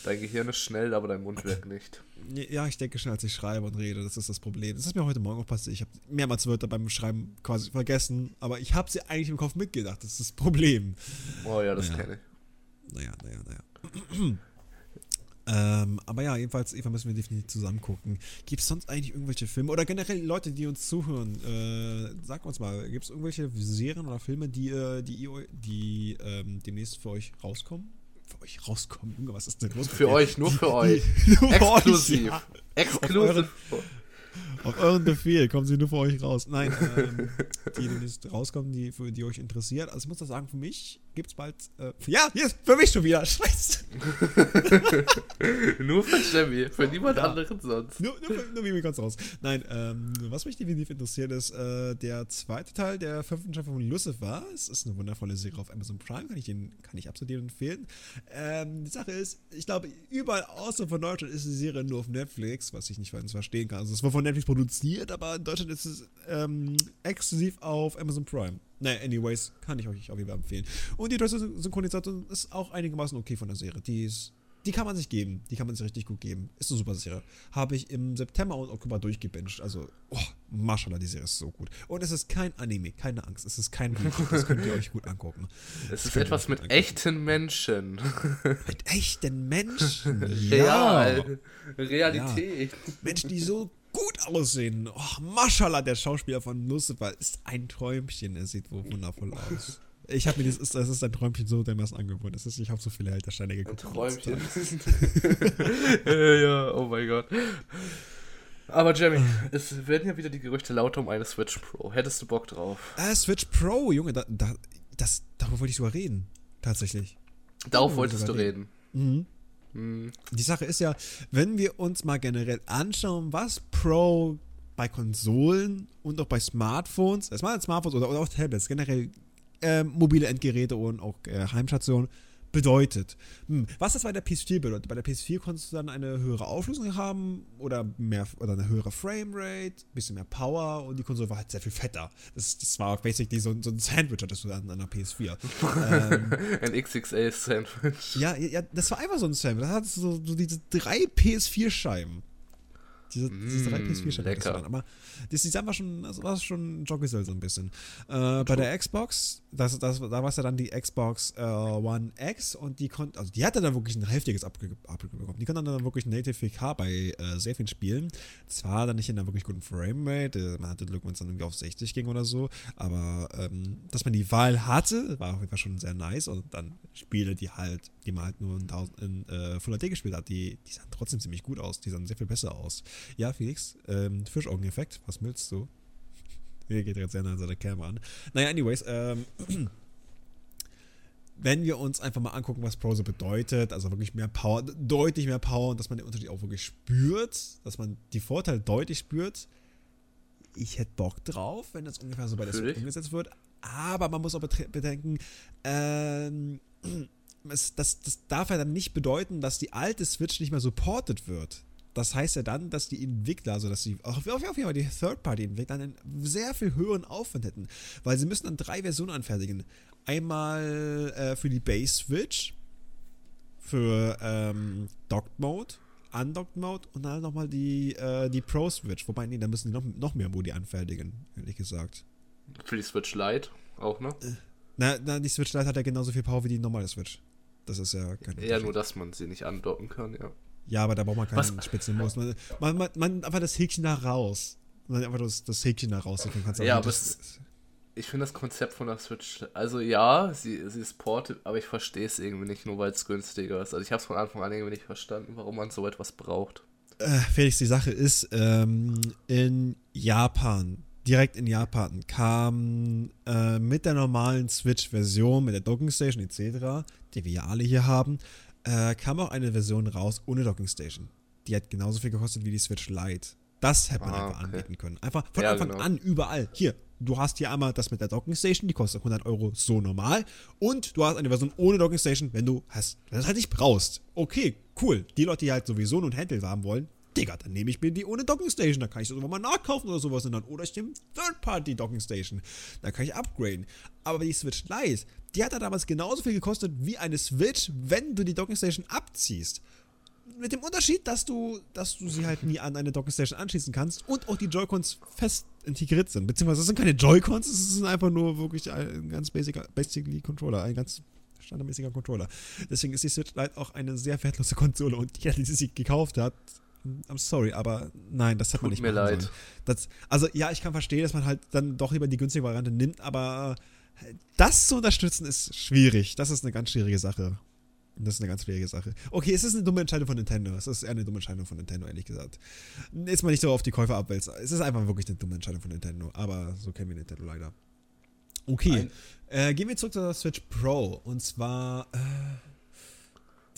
Dein Gehirn ist schnell, aber dein Mund wirkt nicht. Ja, ich denke schnell, als ich schreibe und rede. Das ist das Problem. Das ist mir heute Morgen auch passiert. Ich habe mehrmals Wörter beim Schreiben quasi vergessen, aber ich habe sie eigentlich im Kopf mitgedacht. Das ist das Problem. Oh ja, das naja. kenne ich. Naja, naja, naja. [clears throat] ähm, aber ja, jedenfalls, Eva, müssen wir definitiv zusammen gucken. Gibt es sonst eigentlich irgendwelche Filme oder generell Leute, die uns zuhören? Äh, sag uns mal, gibt es irgendwelche Serien oder Filme, die, äh, die, die ähm, demnächst für euch rauskommen? Für euch rauskommen. Junge, was ist denn los? Für euch, [laughs] nur für euch. Exklusiv. Ja. Exklusiv. Auf euren Befehl kommen sie nur für euch raus. Nein, ähm, die, die rauskommen, die, für, die euch interessiert. Also ich muss das sagen, für mich gibt's bald. Äh, ja, hier ist für mich schon wieder. Scheiße. [laughs] nur für Jimmy, für niemand ja. anderen sonst. Nur, nur, nur wie mir ganz raus. Nein, ähm, was mich definitiv interessiert ist, äh, der zweite Teil der fünften Staffel von Lucifer. Es ist eine wundervolle Serie auf Amazon Prime, kann ich, den, kann ich absolut empfehlen. Ähm, die Sache ist, ich glaube, überall außer von Deutschland ist die Serie nur auf Netflix, was ich nicht ganz verstehen kann. Also es wird von Netflix produziert, aber in Deutschland ist es ähm, exklusiv auf Amazon Prime. Naja, anyways, kann ich euch auf jeden Fall empfehlen. Und die deutsche Synchronisation ist auch einigermaßen okay von der Serie. Die ist, die kann man sich geben. Die kann man sich richtig gut geben. Ist eine super Serie. Habe ich im September und Oktober durchgebinged. Also, oh, Mashallah, die Serie ist so gut. Und es ist kein Anime, keine Angst. Es ist kein Buch. Das könnt ihr euch gut angucken. [laughs] Es ist etwas mit angucken. echten Menschen. Mit echten Menschen? [laughs] Real. Ja. Realität. Ja. Menschen, die so gut aussehen. Oh, Maschallah, der Schauspieler von Lucifer ist ein Träumchen. Er sieht wundervoll aus. Ich habe mir das ist, das ist ein Träumchen so dermaßen angewöhnt. Das ist, ich habe so viele Haltersteine geguckt. Ein Träumchen. [laughs] [laughs] ja, oh mein Gott. Aber Jamie, es werden ja wieder die Gerüchte lauter um eine Switch Pro. Hättest du Bock drauf? Äh, Switch Pro, Junge, da, da, das, darüber wollte ich sogar reden. Tatsächlich. Darauf wolltest du reden. reden. Mhm. Die Sache ist ja, wenn wir uns mal generell anschauen, was Pro bei Konsolen und auch bei Smartphones, erstmal Smartphones oder, oder auch Tablets, generell äh, mobile Endgeräte und auch äh, Heimstationen bedeutet. Hm. Was das bei der PS4 bedeutet. Bei der PS4 konntest du dann eine höhere Auflösung haben oder mehr oder eine höhere Framerate, bisschen mehr Power und die Konsole war halt sehr viel fetter. Das, das war auch basically so, so ein Sandwich, hattest du an einer PS4. [laughs] ähm, ein XXL-Sandwich. Ja, ja, das war einfach so ein Sandwich. Da hattest du so, so diese drei PS4-Scheiben. Diese, diese drei PS4 lecker. Aber das Design war schon, das war schon Joggesell so ein bisschen. Äh, bei der Xbox, das, das, da war es ja dann die Xbox äh, One X und die konnte, also die hatte dann wirklich ein heftiges Upgrade bekommen. Die konnte dann wirklich Native 4K bei äh, sehr vielen Spielen. Zwar dann nicht in einer wirklich guten Framerate, äh, man hatte Glück, wenn es dann irgendwie auf 60 ging oder so, aber ähm, dass man die Wahl hatte, war auf jeden Fall schon sehr nice und dann Spiele, die halt, die man halt nur in, 1000, in äh, Full HD gespielt hat, die, die sahen trotzdem ziemlich gut aus, die sahen sehr viel besser aus. Ja, Felix, ähm, Fischaugeneffekt, was willst du? [laughs] Hier geht jetzt nah an seiner Kamera an. Naja, anyways, ähm, [clears throat] wenn wir uns einfach mal angucken, was Pro so bedeutet, also wirklich mehr Power, deutlich mehr Power und dass man den Unterschied auch wirklich spürt, dass man die Vorteile deutlich spürt, ich hätte Bock drauf, wenn das ungefähr so bei der Switch umgesetzt wird. Aber man muss auch bedenken, ähm, [clears throat] das, das, das darf ja dann nicht bedeuten, dass die alte Switch nicht mehr supported wird das heißt ja dann, dass die Entwickler, also dass die, auf, auf jeden Fall die Third-Party-Entwickler einen sehr viel höheren Aufwand hätten, weil sie müssen dann drei Versionen anfertigen. Einmal äh, für die Base-Switch, für ähm, Docked Mode, Undocked Mode und dann nochmal die, äh, die Pro-Switch. Wobei, nee, da müssen die noch, noch mehr Modi anfertigen, ehrlich gesagt. Für die Switch Lite auch, ne? Äh, na, na, die Switch Lite hat ja genauso viel Power wie die normale Switch. Das ist ja kein Ja, nur, dass man sie nicht andocken kann, ja. Ja, aber da braucht man keinen Spitzenmodus. Man, man, man, man, einfach das Häkchen da raus. Man einfach das, das Häkchen da raus. ja, aber es, ich finde das Konzept von der Switch, also ja, sie, sie ist ported, aber ich verstehe es irgendwie nicht, nur weil es günstiger ist. Also ich habe es von Anfang an irgendwie nicht verstanden, warum man so etwas braucht. Äh, Felix, die Sache ist, ähm, in Japan, direkt in Japan, kam äh, mit der normalen Switch-Version, mit der Docking Station etc., die wir ja alle hier haben, äh, kam auch eine Version raus ohne Docking Station. Die hat genauso viel gekostet wie die Switch Lite. Das hätte man ah, einfach okay. anbieten können. Einfach von ja, Anfang genau. an überall. Hier, du hast hier einmal das mit der Docking Station, die kostet 100 Euro so normal. Und du hast eine Version ohne Docking Station, wenn du hast, das halt nicht brauchst. Okay, cool. Die Leute, die halt sowieso einen Handle haben wollen, Digga, dann nehme ich mir die ohne Docking Station. Da kann ich das mal nachkaufen oder sowas. Und dann, oder ich nehme Third-Party Docking Station. Da kann ich upgraden. Aber die Switch Lite, die hat da damals genauso viel gekostet wie eine Switch, wenn du die Docking Station abziehst. Mit dem Unterschied, dass du, dass du sie halt nie an eine Docking Station anschließen kannst und auch die Joy-Cons fest integriert sind. Beziehungsweise es sind keine Joy-Cons, es sind einfach nur wirklich ein ganz basic, basically Controller, ein ganz standardmäßiger Controller. Deswegen ist die Switch Lite auch eine sehr wertlose Konsole und jeder, die sie gekauft hat, I'm sorry, aber nein, das hat Tut man nicht mir leid. Das, also ja, ich kann verstehen, dass man halt dann doch lieber die günstige Variante nimmt, aber das zu unterstützen ist schwierig. Das ist eine ganz schwierige Sache. Das ist eine ganz schwierige Sache. Okay, es ist eine dumme Entscheidung von Nintendo. Es ist eher eine dumme Entscheidung von Nintendo, ehrlich gesagt. Jetzt mal nicht so auf die Käufer abwälzen. Es ist einfach wirklich eine dumme Entscheidung von Nintendo. Aber so kennen wir Nintendo leider. Okay, äh, gehen wir zurück zur Switch Pro. Und zwar äh,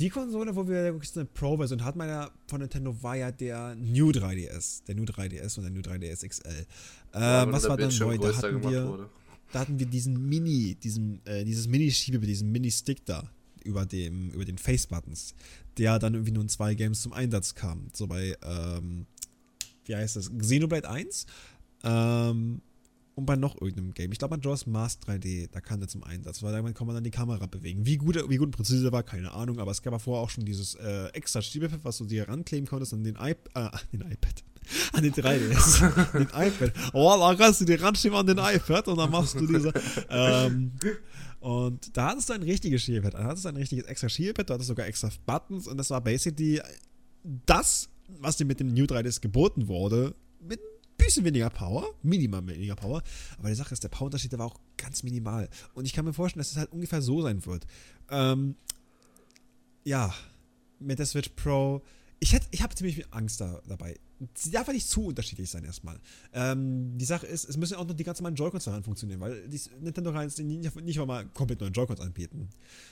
die Konsole, wo wir wirklich eine Pro-Version hatten, meiner von Nintendo war ja der New 3DS. Der New 3DS und der New 3DS XL. Äh, ja, was war dann neu? Da hatten, wir, da hatten wir diesen Mini, diesen, äh, dieses Mini-Schiebe, diesen Mini-Stick da über, dem, über den Face-Buttons, der dann irgendwie nur in zwei Games zum Einsatz kam. So bei, ähm, wie heißt das? Xenoblade 1 ähm, und bei noch irgendeinem Game. Ich glaube, bei Jaws Mars 3D, da kam der zum Einsatz, weil damit kann man dann die Kamera bewegen. Wie gut, wie gut und präzise der war, keine Ahnung, aber es gab ja vorher auch schon dieses äh, extra Schiebepad, was du dir rankleben konntest an den, I äh, den iPad. [laughs] An den 3DS. [laughs] den iPad. Oh, da kannst du dir ranschieben an den iPad und dann machst du diese. Ähm, und da hattest du ein richtiges Schiebepad. Da hattest du ein richtiges extra Schiebepad, da hattest du sogar extra Buttons und das war basically das, was dir mit dem New 3DS geboten wurde, mit bisschen weniger Power, minimal weniger Power, aber die Sache ist, der Powerunterschied, der war auch ganz minimal. Und ich kann mir vorstellen, dass es halt ungefähr so sein wird. Ähm, ja, mit der Switch Pro ich, ich habe ziemlich viel Angst da, dabei. Sie darf ja nicht zu unterschiedlich sein erstmal. Ähm, die Sache ist, es müssen auch noch die ganz normalen Joy-Cons daran funktionieren, weil die Nintendo kann jetzt nicht, nicht mal komplett neue Joy-Cons anbieten.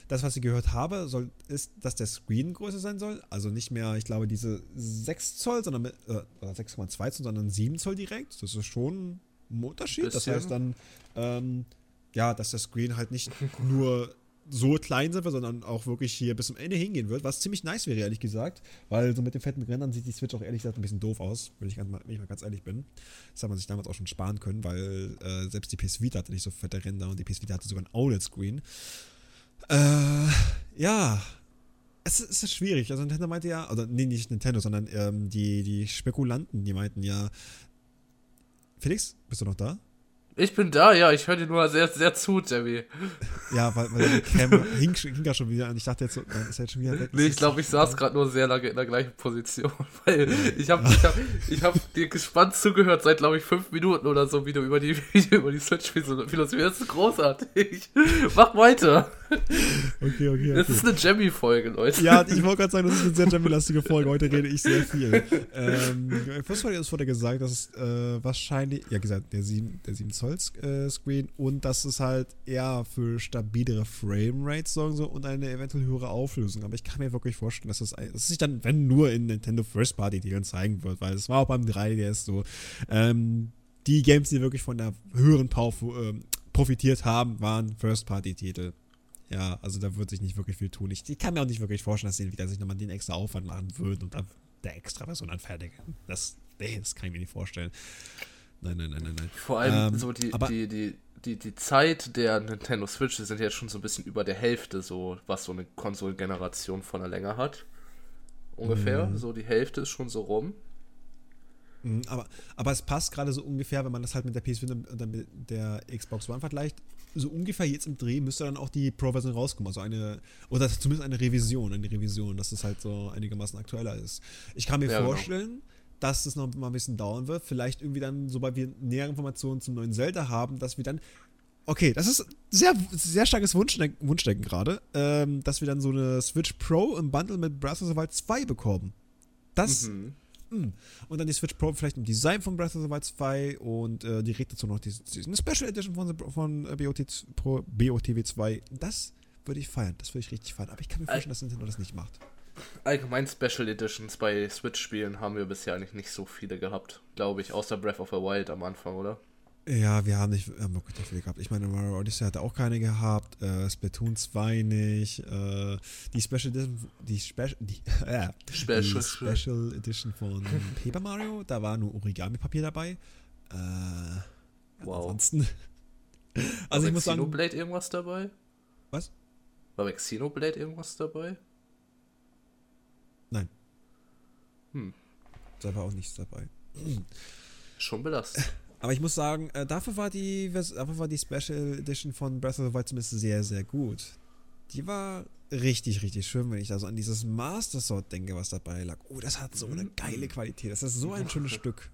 Das, was ich gehört habe, soll, ist, dass der Screen größer sein soll. Also nicht mehr, ich glaube, diese 6 Zoll, sondern äh, 6,2 Zoll, sondern 7 Zoll direkt. Das ist schon ein Unterschied. Das heißt dann, ähm, ja, dass der Screen halt nicht nur so klein sind wir, sondern auch wirklich hier bis zum Ende hingehen wird, was ziemlich nice wäre, ehrlich gesagt, weil so mit den fetten Rändern sieht die Switch auch ehrlich gesagt ein bisschen doof aus, wenn ich, ganz, wenn ich mal ganz ehrlich bin. Das hat man sich damals auch schon sparen können, weil äh, selbst die PS Vita hatte nicht so fette Ränder und die PS Vita hatte sogar ein OLED-Screen. Äh, ja, es ist, es ist, schwierig. Also Nintendo meinte ja, oder nee, nicht Nintendo, sondern ähm, die, die Spekulanten, die meinten ja, Felix, bist du noch da? Ich bin da, ja, ich höre dir nur sehr, sehr zu, Jamie. Ja, weil, weil die Cam hing, hing da schon wieder und ich dachte jetzt, so, ist er jetzt schon wieder weg. Nee, ich glaube, ich saß gerade nur sehr lange in der gleichen Position, [laughs] weil ich habe ich hab, ich hab dir gespannt zugehört seit, glaube ich, fünf Minuten oder so, wie du über die, [laughs] über die Switch philosophierst. Das ist großartig. Mach weiter. Okay, okay, okay. Das ist eine Jammy-Folge, Leute. Ja, ich wollte gerade sagen, das ist eine sehr Jammy-lastige Folge. Heute rede ich sehr viel. ähm, first es wurde gesagt, dass es äh, wahrscheinlich, ja gesagt, der 7, der 7 Zoll äh, Screen und dass es halt eher für stabilere Framerates sorgen soll und eine eventuell höhere Auflösung. Aber ich kann mir wirklich vorstellen, dass es das sich dann, wenn nur in Nintendo First Party Titeln zeigen wird, weil es war auch beim 3DS so. Ähm, die Games, die wirklich von der höheren Power äh, profitiert haben, waren First Party Titel. Ja, also da wird sich nicht wirklich viel tun. Ich, ich kann mir auch nicht wirklich vorstellen, dass sie wieder sich nochmal den extra Aufwand machen würden und dann der extra Version anfertigen. Das, nee, das kann ich mir nicht vorstellen. Nein, nein, nein, nein, nein. Vor allem ähm, so die, die, die, die, die Zeit der Nintendo Switch sind jetzt schon so ein bisschen über der Hälfte, so was so eine Konsolengeneration von der Länge hat. Ungefähr. Mhm. So die Hälfte ist schon so rum. Mhm, aber, aber es passt gerade so ungefähr, wenn man das halt mit der PS4 und mit der Xbox One vergleicht, so ungefähr jetzt im Dreh müsste dann auch die Pro-Version rauskommen. Also eine, oder zumindest eine Revision, eine Revision, dass es halt so einigermaßen aktueller ist. Ich kann mir ja, genau. vorstellen, genau. Dass es noch mal ein bisschen dauern wird. Vielleicht irgendwie dann, sobald wir nähere Informationen zum neuen Zelda haben, dass wir dann Okay, das ist sehr, sehr starkes Wunschdenken, Wunschdenken gerade, ähm, dass wir dann so eine Switch Pro im Bundle mit Breath of the Wild 2 bekommen. Das mhm. Hm. Und dann die Switch Pro vielleicht im Design von Breath of the Wild 2 und äh, direkt dazu noch die, die, eine Special Edition von, von äh, BOT, Pro, BOTW 2. Das würde ich feiern, das würde ich richtig feiern. Aber ich kann mir vorstellen, dass Nintendo das nicht macht. Allgemein Special Editions bei Switch-Spielen haben wir bisher eigentlich nicht so viele gehabt, glaube ich, außer Breath of the Wild am Anfang, oder? Ja, wir haben nicht, haben wirklich nicht viele gehabt. Ich meine, Mario Odyssey hatte auch keine gehabt, äh, Splatoon 2 nicht, äh, die Special Edition, die, Spe die, [laughs] äh, Special. die Special Edition von Paper Mario, da war nur Origami-Papier dabei. Äh, wow. Ansonsten. [laughs] also war ich muss sagen. Xenoblade irgendwas dabei? Was? War bei Xenoblade irgendwas dabei? Nein. Hm. Da war auch nichts dabei. Schon belastend. [laughs] Aber ich muss sagen, äh, dafür, war die, dafür war die Special Edition von Breath of the Wild zumindest sehr, sehr gut. Die war richtig, richtig schön, wenn ich da so an dieses Master Sword denke, was dabei lag. Oh, das hat so eine mhm. geile Qualität. Das ist so ein schönes [laughs] Stück.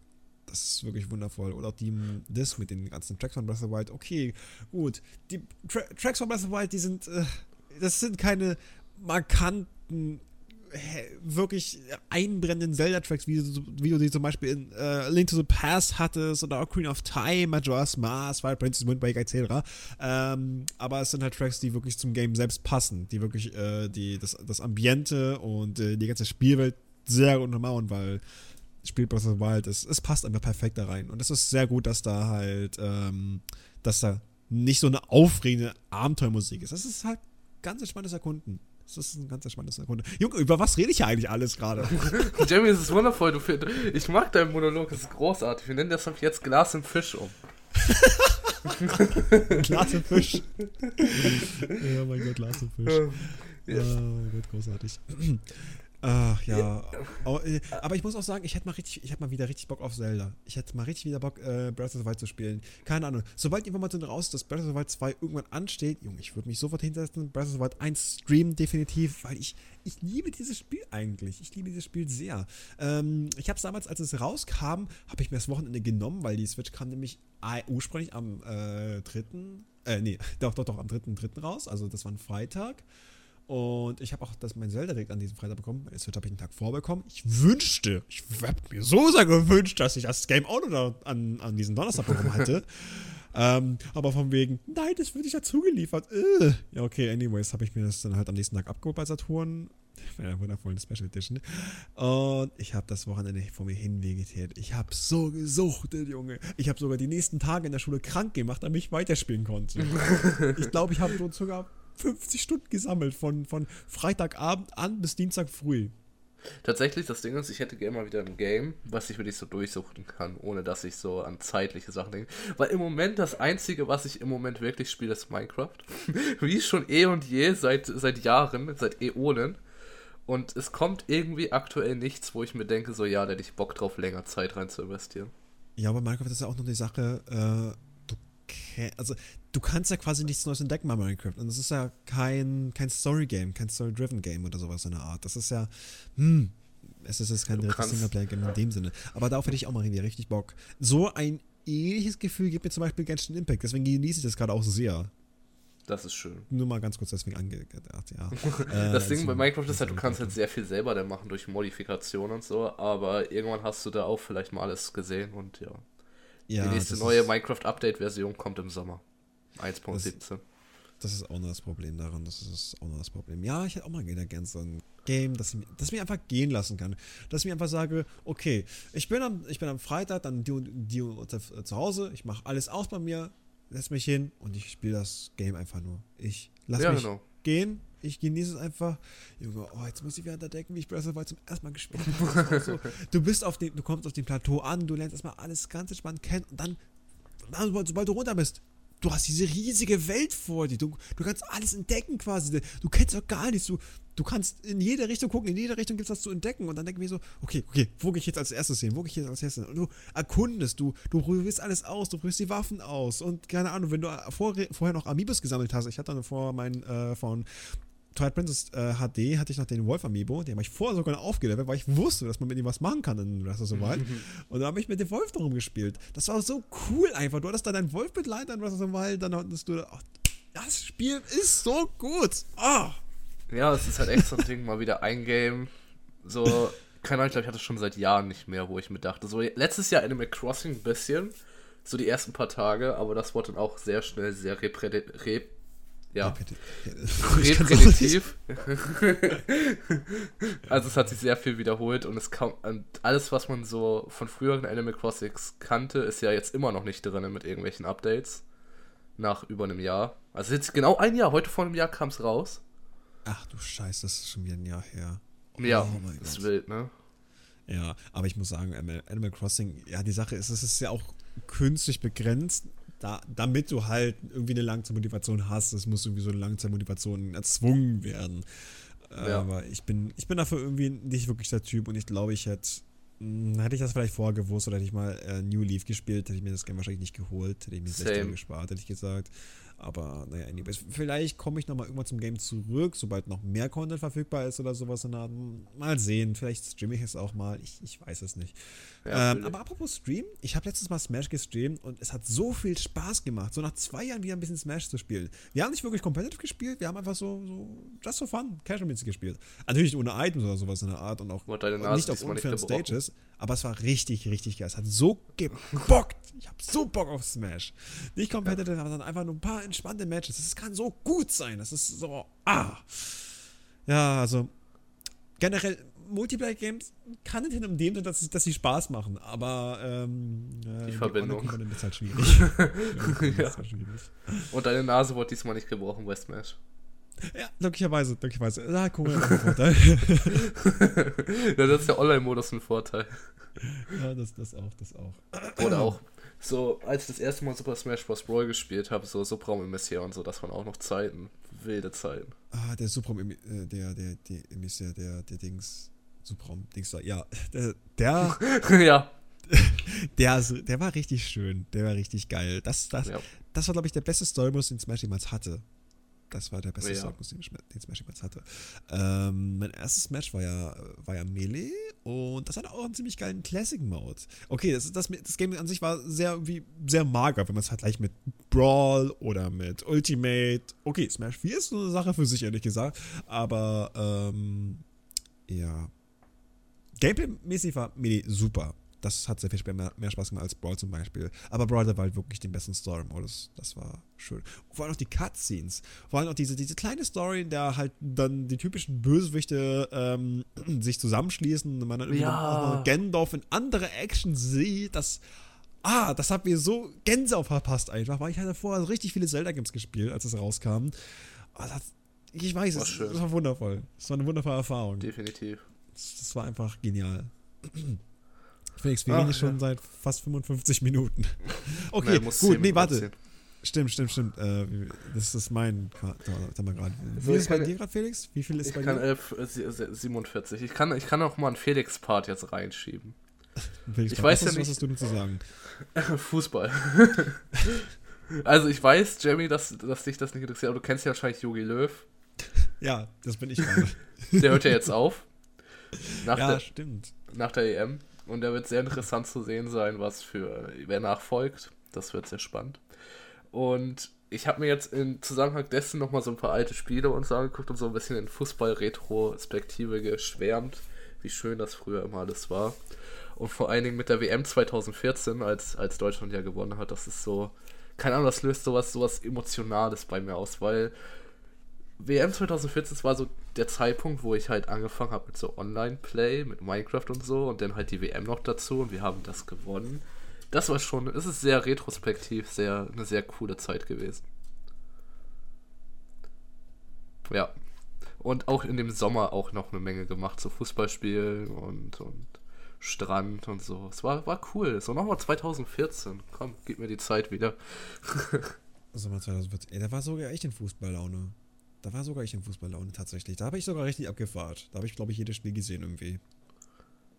Das ist wirklich wundervoll. Oder auch die Disc mit den ganzen Tracks von Breath of the Wild. Okay, gut. Die Tra Tracks von Breath of the Wild, die sind, äh, das sind keine markanten wirklich einbrennenden Zelda-Tracks, wie, wie, du sie zum Beispiel in äh, Link to the Past hattest oder Ocarina of Time, Majora's Mask, Fire Princess Windbreaker etc. Ähm, aber es sind halt Tracks, die wirklich zum Game selbst passen, die wirklich äh, die, das, das Ambiente und äh, die ganze Spielwelt sehr untermauern, weil Spiel Breath of the Wild ist, es passt einfach perfekt da rein. Und es ist sehr gut, dass da halt, ähm, dass da nicht so eine aufregende Abenteuermusik ist. Das ist halt ganz entspanntes Erkunden. Das ist ein ganz entspanntes Erkunden. Junge, über was rede ich hier eigentlich alles gerade? [laughs] Jamie, es ist wundervoll. Du, ich mag deinen Monolog, es ist großartig. Wir nennen das jetzt Glas im Fisch um. [laughs] Glas im Fisch. [laughs] oh mein Gott, Glas im Fisch. Ja. Oh Gott, großartig. Ach ja. Äh, aber ich muss auch sagen, ich hätte mal richtig, ich hätte mal wieder richtig Bock auf Zelda. Ich hätte mal richtig wieder Bock, äh, Breath of the Wild zu spielen. Keine Ahnung. Sobald die Information raus ist, dass Breath of the Wild 2 irgendwann ansteht, Junge, ich würde mich sofort hinsetzen, Breath of the Wild 1 streamen, definitiv, weil ich, ich liebe dieses Spiel eigentlich. Ich liebe dieses Spiel sehr. Ähm, ich habe es damals, als es rauskam, habe ich mir das Wochenende genommen, weil die Switch kam nämlich ursprünglich am äh, 3. Äh, nee, doch, doch, doch, am 3.3. raus. Also das war ein Freitag. Und ich habe auch das, mein Zelda direkt an diesem Freitag bekommen. Meine Switch habe ich einen Tag vorbekommen. Ich wünschte, ich habe mir so sehr gewünscht, dass ich das Game auch noch an, an diesen Donnerstag bekommen hätte. [laughs] ähm, aber von wegen, nein, das wird nicht dazu geliefert. Äh. Ja, okay, anyways, habe ich mir das dann halt am nächsten Tag abgeholt bei Saturn. [laughs] Bei einer wundervollen Special Edition. Und ich habe das Wochenende vor mir hin vegetiert. Ich habe so gesuchtet, Junge. Ich habe sogar die nächsten Tage in der Schule krank gemacht, damit ich weiterspielen konnte. [laughs] ich glaube, ich habe so sogar 50 Stunden gesammelt, von, von Freitagabend an bis Dienstag früh. Tatsächlich, das Ding ist, ich hätte gerne mal wieder ein Game, was ich wirklich so durchsuchten kann, ohne dass ich so an zeitliche Sachen denke. Weil im Moment das Einzige, was ich im Moment wirklich spiele, ist Minecraft. [laughs] Wie schon eh und je, seit, seit Jahren, seit Äonen. Und es kommt irgendwie aktuell nichts, wo ich mir denke, so ja, da hätte ich Bock drauf, länger Zeit rein zu investieren. Ja, aber Minecraft ist ja auch noch die Sache, äh, du, also du kannst ja quasi nichts Neues entdecken bei Minecraft. Und das ist ja kein, kein Story-Game, kein Story-Driven-Game oder sowas in der Art. Das ist ja, hm, es ist jetzt kein direktes Singleplayer-Game in dem Sinne. Aber darauf hätte ich auch mal irgendwie richtig Bock. So ein ähnliches Gefühl gibt mir zum Beispiel Genshin Impact. Deswegen genieße ich das gerade auch sehr. Das ist schön. Nur mal ganz kurz deswegen angedacht, ja. [laughs] das äh, Ding bei Minecraft ist halt, du kannst halt sehr viel selber dann machen durch Modifikationen und so, aber irgendwann hast du da auch vielleicht mal alles gesehen und ja. ja Die nächste neue Minecraft-Update-Version kommt im Sommer. 1.17. Das, das, ist auch noch das Problem daran. Das ist auch noch das Problem. Ja, ich hätte auch mal gerne so ein Game, das, das mich einfach gehen lassen kann. Dass ich mir einfach sage, okay, ich bin am, ich bin am Freitag dann die, die, die zu Hause, ich mache alles aus bei mir, setze mich hin und ich spiele das Game einfach nur. Ich lasse ja, mich genau. gehen, ich genieße es einfach. Junge, oh, jetzt muss ich wieder entdecken, wie ich Breath of the Wild zum ersten Mal gespielt habe. so, [laughs] du bist auf dem, du kommst auf dem Plateau an, du lernst erstmal alles ganz entspannt kennen und dann, dann sobald du runter bist, du hast diese riesige Welt vor dir. Du, du kannst alles entdecken quasi. Du kennst doch gar nichts. Du, du kannst in jede Richtung gucken, in jede Richtung gibt es was zu entdecken. Und dann denke ich mir so, okay, okay, wo gehe ich jetzt als erstes hin? Wo gehe ich jetzt als erstes hin? Und du erkundest, du, du probierst alles aus, du probierst die Waffen aus. Und keine Ahnung, wenn du vor, vorher noch Amiibos gesammelt hast, ich hatte dann vor mein, äh, von Twilight Princess äh, HD hatte ich noch den Wolf Amiibo, den habe ich vorher sogar noch aufgelevelt, weil ich wusste, dass man mit ihm was machen kann in Breath of the Wild. und dann habe ich mit dem Wolf darum gespielt. Das war so cool einfach. Du hattest dann deinen Wolf begleitet in Breath of the Wild, dann hattest du, oh, das Spiel ist so gut. Oh. Ja, es ist halt echt so ein Ding, mal wieder ein Game. So, keine Ahnung, ich glaube, ich hatte es schon seit Jahren nicht mehr, wo ich mir dachte, so letztes Jahr Animal Crossing ein bisschen, so die ersten paar Tage, aber das wurde dann auch sehr schnell sehr repräsentativ ja. [laughs] Repetitiv. [laughs] also es hat sich sehr viel wiederholt und es kam alles, was man so von früheren Animal Crossings kannte, ist ja jetzt immer noch nicht drin mit irgendwelchen Updates. Nach über einem Jahr. Also jetzt genau ein Jahr, heute vor einem Jahr kam es raus. Ach du Scheiße, das ist schon wieder ein Jahr her. Oh, ja, das ist wild, ne? Ja, aber ich muss sagen, Animal Crossing, ja, die Sache ist, es ist ja auch künstlich begrenzt da, damit du halt irgendwie eine Langzeitmotivation hast, das muss irgendwie so eine Langzeitmotivation erzwungen werden. Ja. Aber ich bin, ich bin dafür irgendwie nicht wirklich der Typ und ich glaube, ich hätte Hm, hätte ich das vielleicht vorher gewusst oder hätte ich mal äh, New Leaf gespielt, hätte ich mir das Game wahrscheinlich nicht geholt. Hätte ich mir 60 Euro gespart, hätte ich gesagt. Aber naja, anyways. Vielleicht komme ich nochmal irgendwann zum Game zurück, sobald noch mehr Content verfügbar ist oder sowas in der Art. Mal sehen. Vielleicht streame ich es auch mal. Ich, ich weiß es nicht. Ja, ähm, aber apropos Stream, ich habe letztes Mal Smash gestreamt und es hat so viel Spaß gemacht, so nach zwei Jahren wieder ein bisschen Smash zu spielen. Wir haben nicht wirklich competitive gespielt, wir haben einfach so, so just for fun, casual gespielt. Natürlich ohne Items oder sowas in der Art und auch und nicht auf unfairen Stages. Aber es war richtig, richtig geil. Es hat so gebockt. Ich habe so Bock auf Smash. Nicht competitive, ja. dann einfach nur ein paar entspannte Matches. Das kann so gut sein. Das ist so, ah. Ja, also generell Multiplayer-Games kann nicht in dem, dass, dass sie Spaß machen, aber ähm, die äh, Verbindung die ist halt [laughs] schwierig. ja. ist halt schwierig. Und deine Nase wurde diesmal nicht gebrochen bei Smash. Ja, glücklicherweise, glücklicherweise. Da gucken wir einen Vorteil. [laughs] ja, das ist der Online-Modus ein Vorteil. Ja, das, das auch, das auch. Oder auch, so, als ich das erste Mal Super Smash Bros. Brawl gespielt habe, so Supram Emissär und so, das waren auch noch Zeiten, wilde Zeiten. Ah, der Supram, äh, der, der, der Emissär, der, der Dings, Supram, Dings da, ja, der, der [laughs] ja. Der, der war richtig schön, der war richtig geil. Das, das, ja. das war, glaube ich, der beste Story-Modus, den Smash jemals hatte. Das war der beste ja. Song, den, den Smash jemals hatte. Ähm, mein erstes Match war ja, war ja Melee und das hatte auch einen ziemlich geilen Classic-Mode. Okay, das, das, das Game an sich war sehr, wie, sehr mager, wenn man es halt gleich mit Brawl oder mit Ultimate. Okay, Smash 4 ist so eine Sache für sich, ehrlich gesagt. Aber, ähm, ja. Gameplay-mäßig war Melee super das hat sehr viel mehr, mehr Spaß gemacht als Brawl zum Beispiel. Aber Brawl war halt wirklich den besten Story-Modus. Das war schön. vor allem auch die Cutscenes. Vor allem auch diese, diese kleine Story, in der halt dann die typischen Bösewichte ähm, [clears throat] sich zusammenschließen und man dann irgendwie ja. Gandalf in andere Action sieht. Das, ah, das hat mir so Gänseauf verpasst einfach, weil ich hatte vorher richtig viele Zelda-Games gespielt, als es rauskam. Oh, das, ich weiß, es, das war wundervoll. Es war eine wundervolle Erfahrung. Definitiv. Das, das war einfach genial. [clears throat] Felix, wir reden schon ja. seit fast 55 Minuten. [laughs] Okay, nee, gut, nee, warte. Stimmt, stimmt, stimmt. Äh, das ist mein gerade. Wie ist bei dir gerade, Felix? Wie viel ist ich bei kann dir? 11, 47. Ich kann, ich kann auch mal einen Felix-Part jetzt reinschieben. [laughs] Felix ich weiß ja nicht. Was hast du denn zu sagen? [laughs] Fußball. also, ich weiß, Jamie, dass, dass dich das nicht interessiert, aber du kennst ja wahrscheinlich Jogi Löw. Ja, das bin ich gerade. Der hört ja jetzt auf. Nach ja, der, stimmt. Nach der EM. Und da wird sehr interessant zu sehen sein, was für wer nachfolgt. Das wird sehr spannend. Und ich habe mir jetzt im Zusammenhang dessen nochmal so ein paar alte Spiele uns angeguckt und so ein bisschen in Fußball-Retrospektive geschwärmt, wie schön das früher immer alles war. Und vor allen Dingen mit der WM 2014, als, als Deutschland ja gewonnen hat, das ist so, keine Ahnung, das löst sowas, sowas Emotionales bei mir aus, weil WM 2014 war so der Zeitpunkt, wo ich halt angefangen habe mit so Online-Play, mit Minecraft und so und dann halt die WM noch dazu und wir haben das gewonnen. Das war schon, es ist sehr retrospektiv, sehr, eine sehr coole Zeit gewesen. Ja. Und auch in dem Sommer auch noch eine Menge gemacht, so Fußballspielen und, und Strand und so. Es war, war cool. So nochmal 2014. Komm, gib mir die Zeit wieder. [laughs] Sommer 2014. Ey, da war sogar echt in Fußballlaune. Da war sogar ich in Fußballlaune tatsächlich. Da habe ich sogar richtig abgefahrt. Da habe ich, glaube ich, jedes Spiel gesehen irgendwie.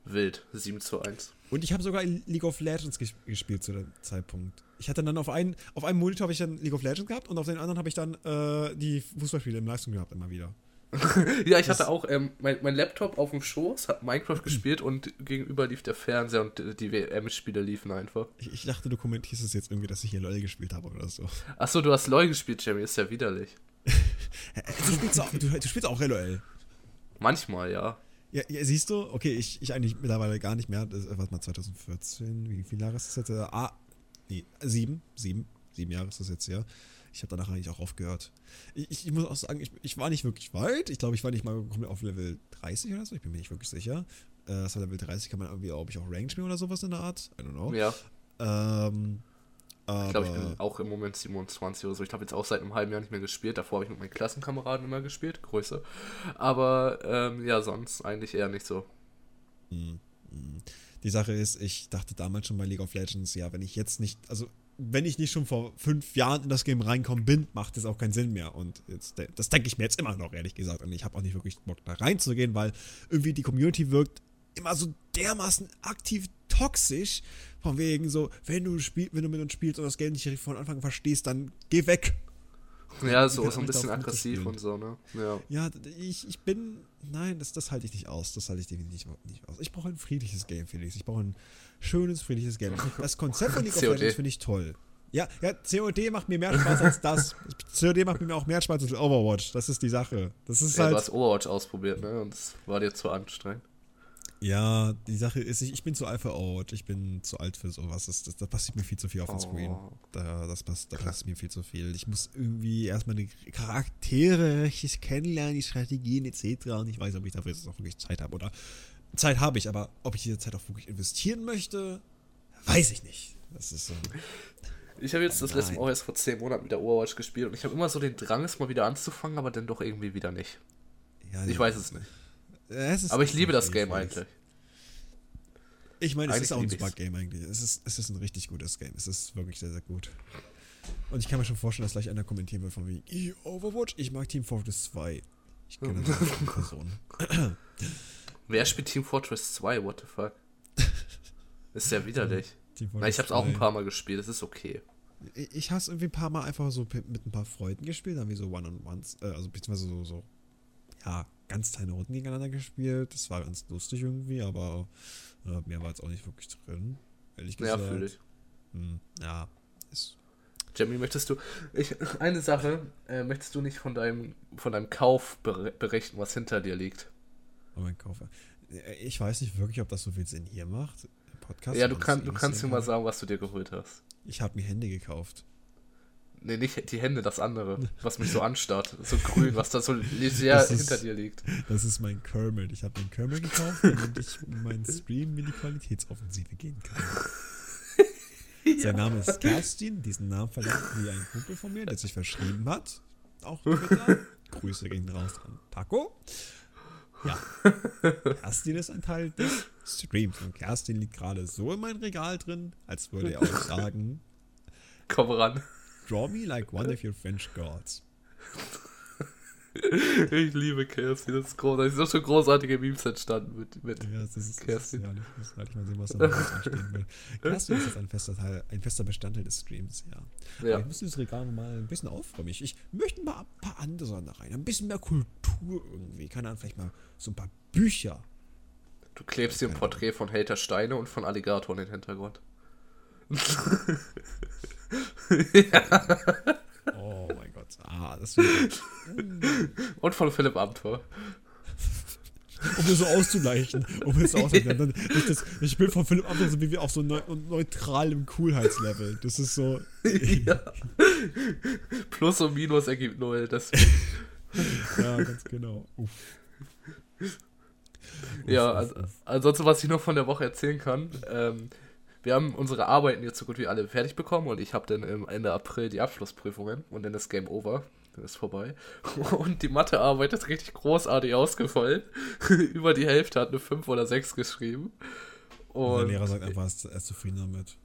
Wild, 7 zu 1. Und ich habe sogar League of Legends ges gespielt zu dem Zeitpunkt. Ich hatte dann auf, einen, auf einem Monitor habe ich dann League of Legends gehabt und auf den anderen habe ich dann äh, die Fußballspiele im Leistung gehabt, immer wieder. [laughs] ja, ich das hatte auch ähm, mein, mein, Laptop auf dem Schoß, hat Minecraft gespielt und gegenüber lief der Fernseher und die WM-Spiele liefen einfach. Ich, ich, dachte, du kommentierst es jetzt irgendwie, dass ich hier LOL gespielt habe oder so. Achso, du hast LOL gespielt, Jamie, ist ja widerlich. Du, spielst auch, du, du, spielst auch LOL. Manchmal, ja. ja. Ja, siehst du? Okay, ich, ich eigentlich mittlerweile gar nicht mehr. Das, warte mal, 2014, wie viele Jahre ist das jetzt? Äh, ah, nee, sieben, sieben, sieben Jahre ist das jetzt, ja. Ich habe danach eigentlich auch aufgehört. Ich, ich, muss auch sagen, ich, ich, war nicht wirklich weit. Ich glaube, ich war nicht mal komplett auf Level 30 oder so. Ich bin mir nicht wirklich sicher. Äh, das war Level 30, kann man irgendwie, glaube ich, auch Rank spielen oder sowas in der Art. I don't know. Ja. Ähm, ich glaube, ich bin auch im Moment 27 oder so. Ich habe jetzt auch seit einem halben Jahr nicht mehr gespielt. Davor habe ich mit meinen Klassenkameraden immer gespielt. Größe. Aber ähm, ja, sonst eigentlich eher nicht so. Hm, hm. Die Sache ist, ich dachte damals schon bei League of Legends, ja, wenn ich jetzt nicht, also wenn ich nicht schon vor fünf Jahren in das Game reinkommen bin, macht es auch keinen Sinn mehr. Und jetzt, das denke ich mir jetzt immer noch, ehrlich gesagt. Und ich habe auch nicht wirklich Bock da reinzugehen, weil irgendwie die Community wirkt immer so dermaßen aktiv toxisch. Von wegen so, wenn du, spiel, wenn du mit uns spielst und das Game nicht von Anfang an verstehst, dann geh weg. Ja, so, so ein bisschen aggressiv und so, ne? Ja, ja ich, ich bin. Nein, das, das halte ich nicht aus. Das halte ich definitiv nicht aus. Ich brauche ein friedliches Game, Felix. Ich brauche ein schönes, friedliches Game. [laughs] Das Konzept von League of Legends finde ich toll. Ja, ja, COD macht mir mehr Spaß als das. COD macht mir auch mehr Spaß als Overwatch. Das ist die Sache. Das ist ja, halt. Du hast Overwatch ausprobiert, ne? Und es war dir zu anstrengend. Ja, die Sache ist, ich, ich bin zu alt für Overwatch, ich bin zu alt für sowas. Das, das, das passiert mir viel zu viel auf dem oh. Screen. Da, das passt, da passt mir viel zu viel. Ich muss irgendwie erstmal die Charaktere richtig kennenlernen, die Strategien etc. Und ich weiß, ob ich dafür jetzt auch wirklich Zeit habe. Oder Zeit habe ich, aber ob ich diese Zeit auch wirklich investieren möchte, weiß ich nicht. Das ist so. Ich habe jetzt das Nein. letzte Mal auch erst vor zehn Monaten mit der Overwatch gespielt und ich habe immer so den Drang, es mal wieder anzufangen, aber dann doch irgendwie wieder nicht. Ja, ich weiß es nicht. Aber ich liebe das Game eigentlich. Ich meine, es ist auch ein Smart Game eigentlich. Es ist, es ist ein richtig gutes Game. Es ist wirklich sehr, sehr gut. Und ich kann mir schon vorstellen, dass gleich einer kommentieren wird von wie Overwatch, ich mag Team Fortress 2. Ich kenne [laughs] das eine Person. [clears throat] Wer spielt Team Fortress 2? What the fuck? [laughs] Ist ja widerlich. Na, ich hab's auch ein paar Mal gespielt, das ist okay. Ich hab's irgendwie ein paar Mal einfach so mit ein paar Freunden gespielt, dann wie so One-on-Ones, äh, also beziehungsweise so, so, ja, ganz kleine Runden gegeneinander gespielt. Das war ganz lustig irgendwie, aber äh, mehr war jetzt auch nicht wirklich drin. Ehrlich gesagt. Ja, fühle ich. Hm, ja, ist. Jamie, möchtest du. Ich, eine Sache, äh, möchtest du nicht von deinem, von deinem Kauf berichten, was hinter dir liegt? Oh, mein Kauf. Äh, ich weiß nicht wirklich, ob das so viel Sinn hier macht. Podcast. Ja, du, kann, du kannst mir mal sagen, was du dir geholt hast. Ich habe mir Hände gekauft. Nee, nicht die Hände, das andere, was mich so anstarrt. So grün, was da so [laughs] sehr ist, hinter dir liegt. Das ist mein Kermit. Ich habe den Kermit gekauft, damit ich in meinen Stream in die Qualitätsoffensive gehen kann. [laughs] ja. Sein Name ist Kerstin. Diesen Namen verlangt wie ein Kumpel von mir, der sich verschrieben hat. Auch Twitter. Grüße gehen raus an Taco. Ja. Kerstin ist ein Teil des Streams. Und Kerstin liegt gerade so in meinem Regal drin, als würde er auch sagen: Komm ran. Draw me like one of your French girls. [laughs] ich liebe Kerstin, das ist großartig. Es sind schon großartige Memes entstanden mit, mit ja, das ist, Kerstin. Das ist, ja, ich muss mal sehen, was [laughs] da noch entstehen will. Kerstin ist jetzt ein fester, Teil, ein fester Bestandteil des Streams, ja. ja. ich muss dieses Regal mal ein bisschen aufräumen. Ich, ich möchte mal ein paar andere Sachen da rein. Ein bisschen mehr Kultur irgendwie. Keine Ahnung, vielleicht mal so ein paar Bücher. Du klebst dir ein Porträt von Helter Steine und von Alligator in den Hintergrund. Ja. [laughs] Oh mein Gott. Ah, das wird. Und von Philipp Amthor. um mir so auszugleichen. Um mir so auszugleichen. Ja. Das, ich bin von Philipp Amthor so wie wir auf so neu, neutralem Coolheitslevel. Das ist so. ja. Plus und Minus ergibt null. Das ja, ganz genau. Uff. Ja, also, ansonsten, was ich noch von der Woche erzählen kann, ähm, wir haben unsere Arbeiten jetzt so gut wie alle fertig bekommen und ich habe dann im Ende April die Abschlussprüfungen und dann ist Game Over. Dann ist vorbei. [laughs] Und die Mathearbeit ist richtig großartig ausgefallen. [laughs] Über die Hälfte hat eine 5 oder 6 geschrieben. Und der Lehrer sagt einfach, er ist zufrieden damit.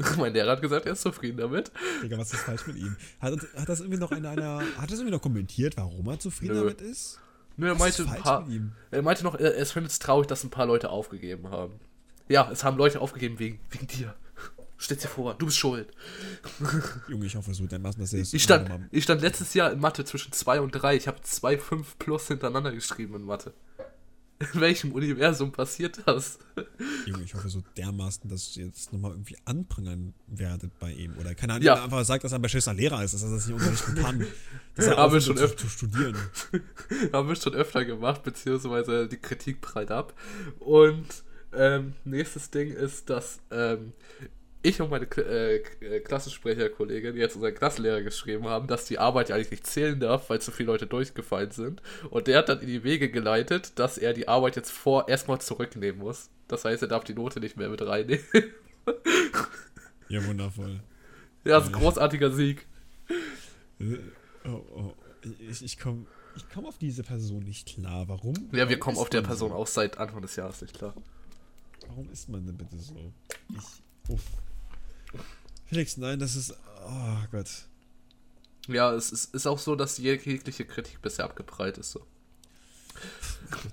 [laughs] mein Lehrer hat gesagt, er ist zufrieden damit. Digga, was ist falsch mit ihm? Hat, hat das irgendwie noch einer, einer hat das irgendwie noch kommentiert, warum er zufrieden Nö. damit ist? Nö, er meinte, ein paar, er meinte noch, er, er findet es traurig, dass ein paar Leute aufgegeben haben. Ja, es haben Leute aufgegeben wegen, wegen dir. Stell dir vor, du bist schuld. [laughs] Junge, ich hoffe, es wird dermaßen, dass ich stand, ich stand letztes Jahr in Mathe zwischen 2 und 3. Ich habe 2, 5 plus hintereinander geschrieben in Mathe. In welchem Universum passiert das? Junge, ich hoffe so dermaßen, dass ihr jetzt nochmal irgendwie anprangern werdet bei ihm. Oder keine Ahnung, ja. einfach sagt, dass er ein beschissener Lehrer ist, dass er das nicht unterrichten kann. [laughs] Dass er haben wir schon öfter zu studieren. [laughs] haben wir schon öfter gemacht, beziehungsweise die Kritik prallt ab. Und ähm, nächstes Ding ist, dass ähm, ich und meine äh, äh, Klassensprecherkollegin jetzt unseren Klassenlehrer geschrieben haben, dass die Arbeit ja eigentlich nicht zählen darf, weil zu viele Leute durchgefallen sind. Und der hat dann in die Wege geleitet, dass er die Arbeit jetzt vor erstmal zurücknehmen muss. Das heißt, er darf die Note nicht mehr mit reinnehmen. ja, wundervoll. Ja, das ist ein großartiger Sieg. Äh, oh, oh. Ich, ich komme ich komm auf diese Person nicht klar. Warum? Ja, wir kommen auf der Person so? auch seit Anfang des Jahres nicht klar. Warum ist man denn bitte so? Ich. Uff. Felix, nein, das ist. Oh Gott. Ja, es ist, ist auch so, dass jegliche Kritik bisher abgeprallt ist. So.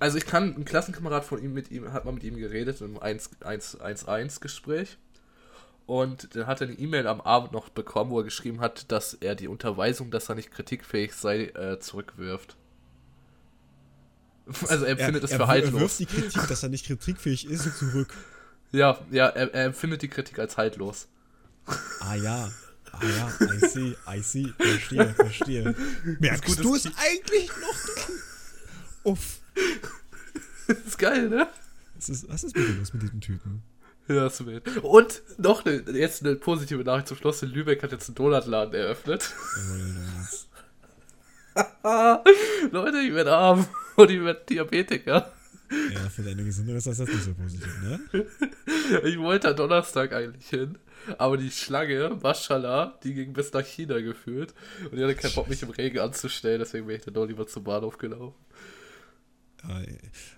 Also ich kann, ein Klassenkamerad von ihm mit ihm, hat mal mit ihm geredet im 1-1-1-Gespräch. Und dann hat er eine E-Mail am Abend noch bekommen, wo er geschrieben hat, dass er die Unterweisung, dass er nicht kritikfähig sei, äh, zurückwirft. Also er empfindet es für haltlos. Er wirft die Kritik, dass er nicht kritikfähig ist, zurück. Ja, ja, er, er empfindet die Kritik als haltlos. Ah ja, Ah ja, I see, I see, verstehe, verstehe. Merkst du es eigentlich noch? Uff. Das [laughs] ist geil, ne? Was ist, was ist mit los mit diesem Typen? Ja, ist wild. Und noch eine, jetzt eine positive Nachricht zum Schluss. In Lübeck hat jetzt einen Donutladen eröffnet. [laughs] Leute, ich werde arm und ich werde Diabetiker. Ja, für deine Gesundheit ist das nicht so positiv, ne? Ich wollte am Donnerstag eigentlich hin, aber die Schlange, Maschallah, die ging bis nach China geführt und ich hatte keinen Bock, mich im Regen anzustellen, deswegen bin ich dann doch lieber zum Bahnhof gelaufen. Ja,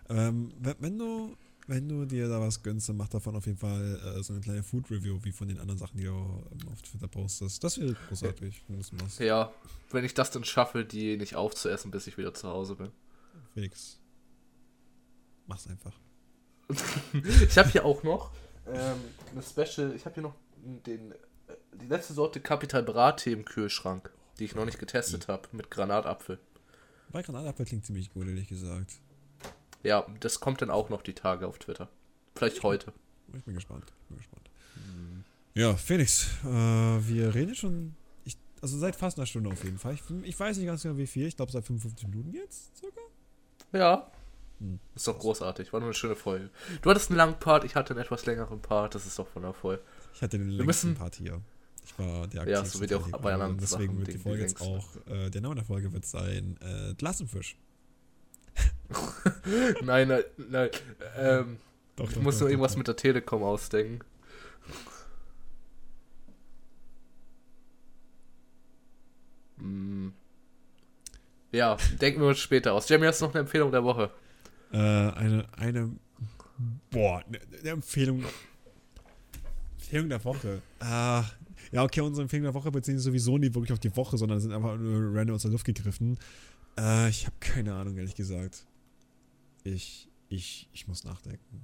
ähm, wenn du wenn du dir da was gönnst, dann mach davon auf jeden Fall äh, so eine kleine Food Review, wie von den anderen Sachen, die du ähm, auf Twitter postest. Das wäre großartig, wenn du das machst. Ja, wenn ich das dann schaffe, die nicht aufzuessen, bis ich wieder zu Hause bin. Felix, mach's einfach. [laughs] ich habe hier auch noch ähm, eine Special, ich habe hier noch den, äh, die letzte Sorte Capital Brate im Kühlschrank, die ich noch nicht getestet habe, mit Granatapfel. Bei Granatapfel klingt ziemlich gut, ehrlich gesagt. Ja, das kommt dann auch noch die Tage auf Twitter. Vielleicht ich heute. ich bin gespannt. Ich bin gespannt. Mhm. Ja, Felix, äh, wir reden schon. Ich, also seit fast einer Stunde auf jeden Fall. Ich, ich weiß nicht ganz genau wie viel. Ich glaube seit 55 Minuten jetzt circa. Ja. Hm. Ist doch großartig. War nur eine schöne Folge. Du hattest einen langen Part, ich hatte einen etwas längeren Part. Das ist doch wundervoll. Ich hatte den längsten müssen, Part hier. Ich war der Ja, so wird ja auch bei anderen Deswegen Sachen, wird die Folge jetzt auch. Äh, der Name der Folge wird sein äh, Glassenfisch. [laughs] nein, nein, nein. Ähm, doch, ich doch, muss doch, nur irgendwas mit der Telekom ausdenken. [laughs] Hm. Ja, denken wir uns später aus. Jamie, hast du noch eine Empfehlung der Woche? Äh, eine, eine, boah, eine, eine Empfehlung, Empfehlung der Woche. Ah, ja, okay, unsere Empfehlung der Woche beziehen sich sowieso nie wirklich auf die Woche, sondern sind einfach nur random aus der Luft gegriffen. Äh, ich habe keine Ahnung, ehrlich gesagt. Ich, ich, ich muss nachdenken.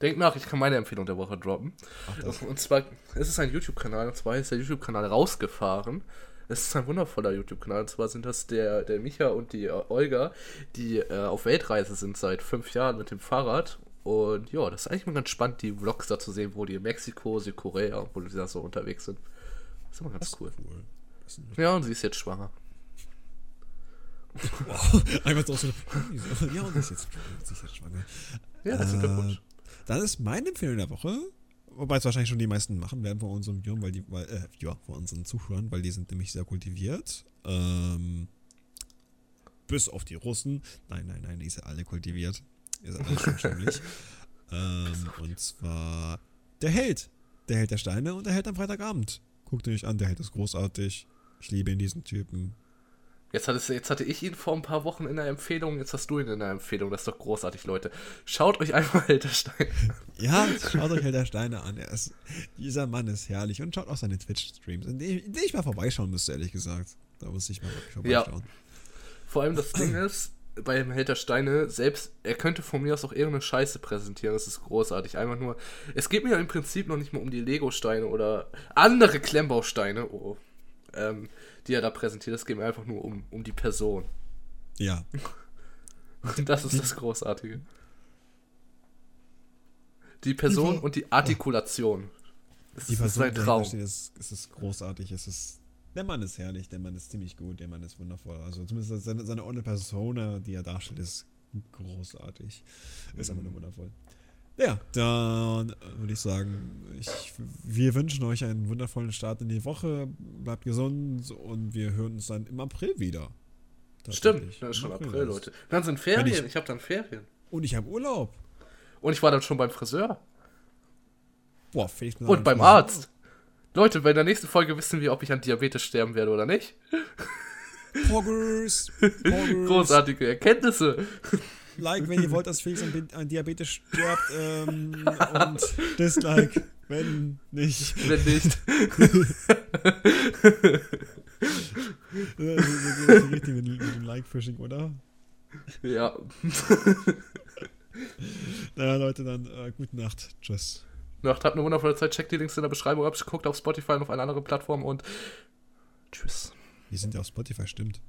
Denk nach, ich kann meine Empfehlung der Woche droppen. Ach, und zwar, es ist ein YouTube-Kanal, und zwar ist der YouTube-Kanal rausgefahren. Es ist ein wundervoller YouTube-Kanal. Und zwar sind das der, der Micha und die äh, Olga, die äh, auf Weltreise sind seit fünf Jahren mit dem Fahrrad. Und ja, das ist eigentlich mal ganz spannend, die Vlogs da zu sehen, wo die in Mexiko, Südkorea, wo die da so unterwegs sind. Das ist immer ganz das cool. cool. Ja, und sie ist jetzt schwanger. Wow, [laughs] einfach so, ja, und ist jetzt, ist jetzt schwanger. Ja, das ist äh, Dann ist meine Empfehlung der Woche, wobei es wahrscheinlich schon die meisten machen werden von unseren Viewern, weil die, weil, äh, ja, von unseren Zuschauern, weil die sind nämlich sehr kultiviert. Ähm, bis auf die Russen. Nein, nein, nein, die sind alle kultiviert. Ihr seid alle schon stimmlich. [laughs] ähm, und zwar der Held. Der Held der Steine und der Held am Freitagabend. Guckt euch an, der Held ist großartig. Ich liebe ihn, diesen Typen. Jetzt, hattest, jetzt hatte ich ihn vor ein paar Wochen in der Empfehlung, jetzt hast du ihn in der Empfehlung. Das ist doch großartig, Leute. Schaut euch einfach Held der Steine an. Ja, schaut euch Held der Steine an. Ist, dieser Mann ist herrlich. Und schaut auch seine Twitch-Streams, in denen in die ich mal vorbeischauen müsste, ehrlich gesagt. Da muss ich mal vorbeischauen. Ja. Vor allem das Ding ist, bei dem Held der Steine, selbst, er könnte von mir aus auch irgendeine Scheiße präsentieren. Das ist großartig. Einfach nur, es geht mir ja im Prinzip noch nicht mal um die Lego-Steine oder andere Klemmbausteine. Oh. Ähm, die er da präsentiert. Es geht mir einfach nur um, um die Person. Ja. Und [laughs] das ist das Großartige. Die Person die, und die Artikulation. Das die ist, Person, sein Traum. Steht, ist, ist, ist großartig. Es ist, der Mann ist herrlich, der Mann ist ziemlich gut, der Mann ist wundervoll. Also zumindest seine, seine ohne Persona, die er darstellt, ist großartig. Ist mhm. einfach nur wundervoll. Ja, dann würde ich sagen, ich, wir wünschen euch einen wundervollen Start in die Woche. Bleibt gesund und wir hören uns dann im April wieder. Stimmt, das ist schon April, April Leute. Dann sind Ferien, ich, ich habe dann Ferien. Und ich habe Urlaub. Und ich war dann schon beim Friseur. Boah, vielleicht Und beim Arzt. Leute, bei der nächsten Folge wissen wir, ob ich an Diabetes sterben werde oder nicht. Poggers. [laughs] Großartige Erkenntnisse. Like, wenn ihr wollt, dass Felix an, an Diabetes stirbt. Ähm, [laughs] und Dislike, wenn nicht. Wenn nicht. [laughs] das ist richtig mit, mit dem Like-Fishing, oder? Ja. naja, Leute, dann äh, gute Nacht. Tschüss. Nacht, habt eine wundervolle Zeit. Checkt die Links in der Beschreibung ab. Guckt auf Spotify und auf eine andere Plattform und tschüss. Wir sind ja auf Spotify, stimmt.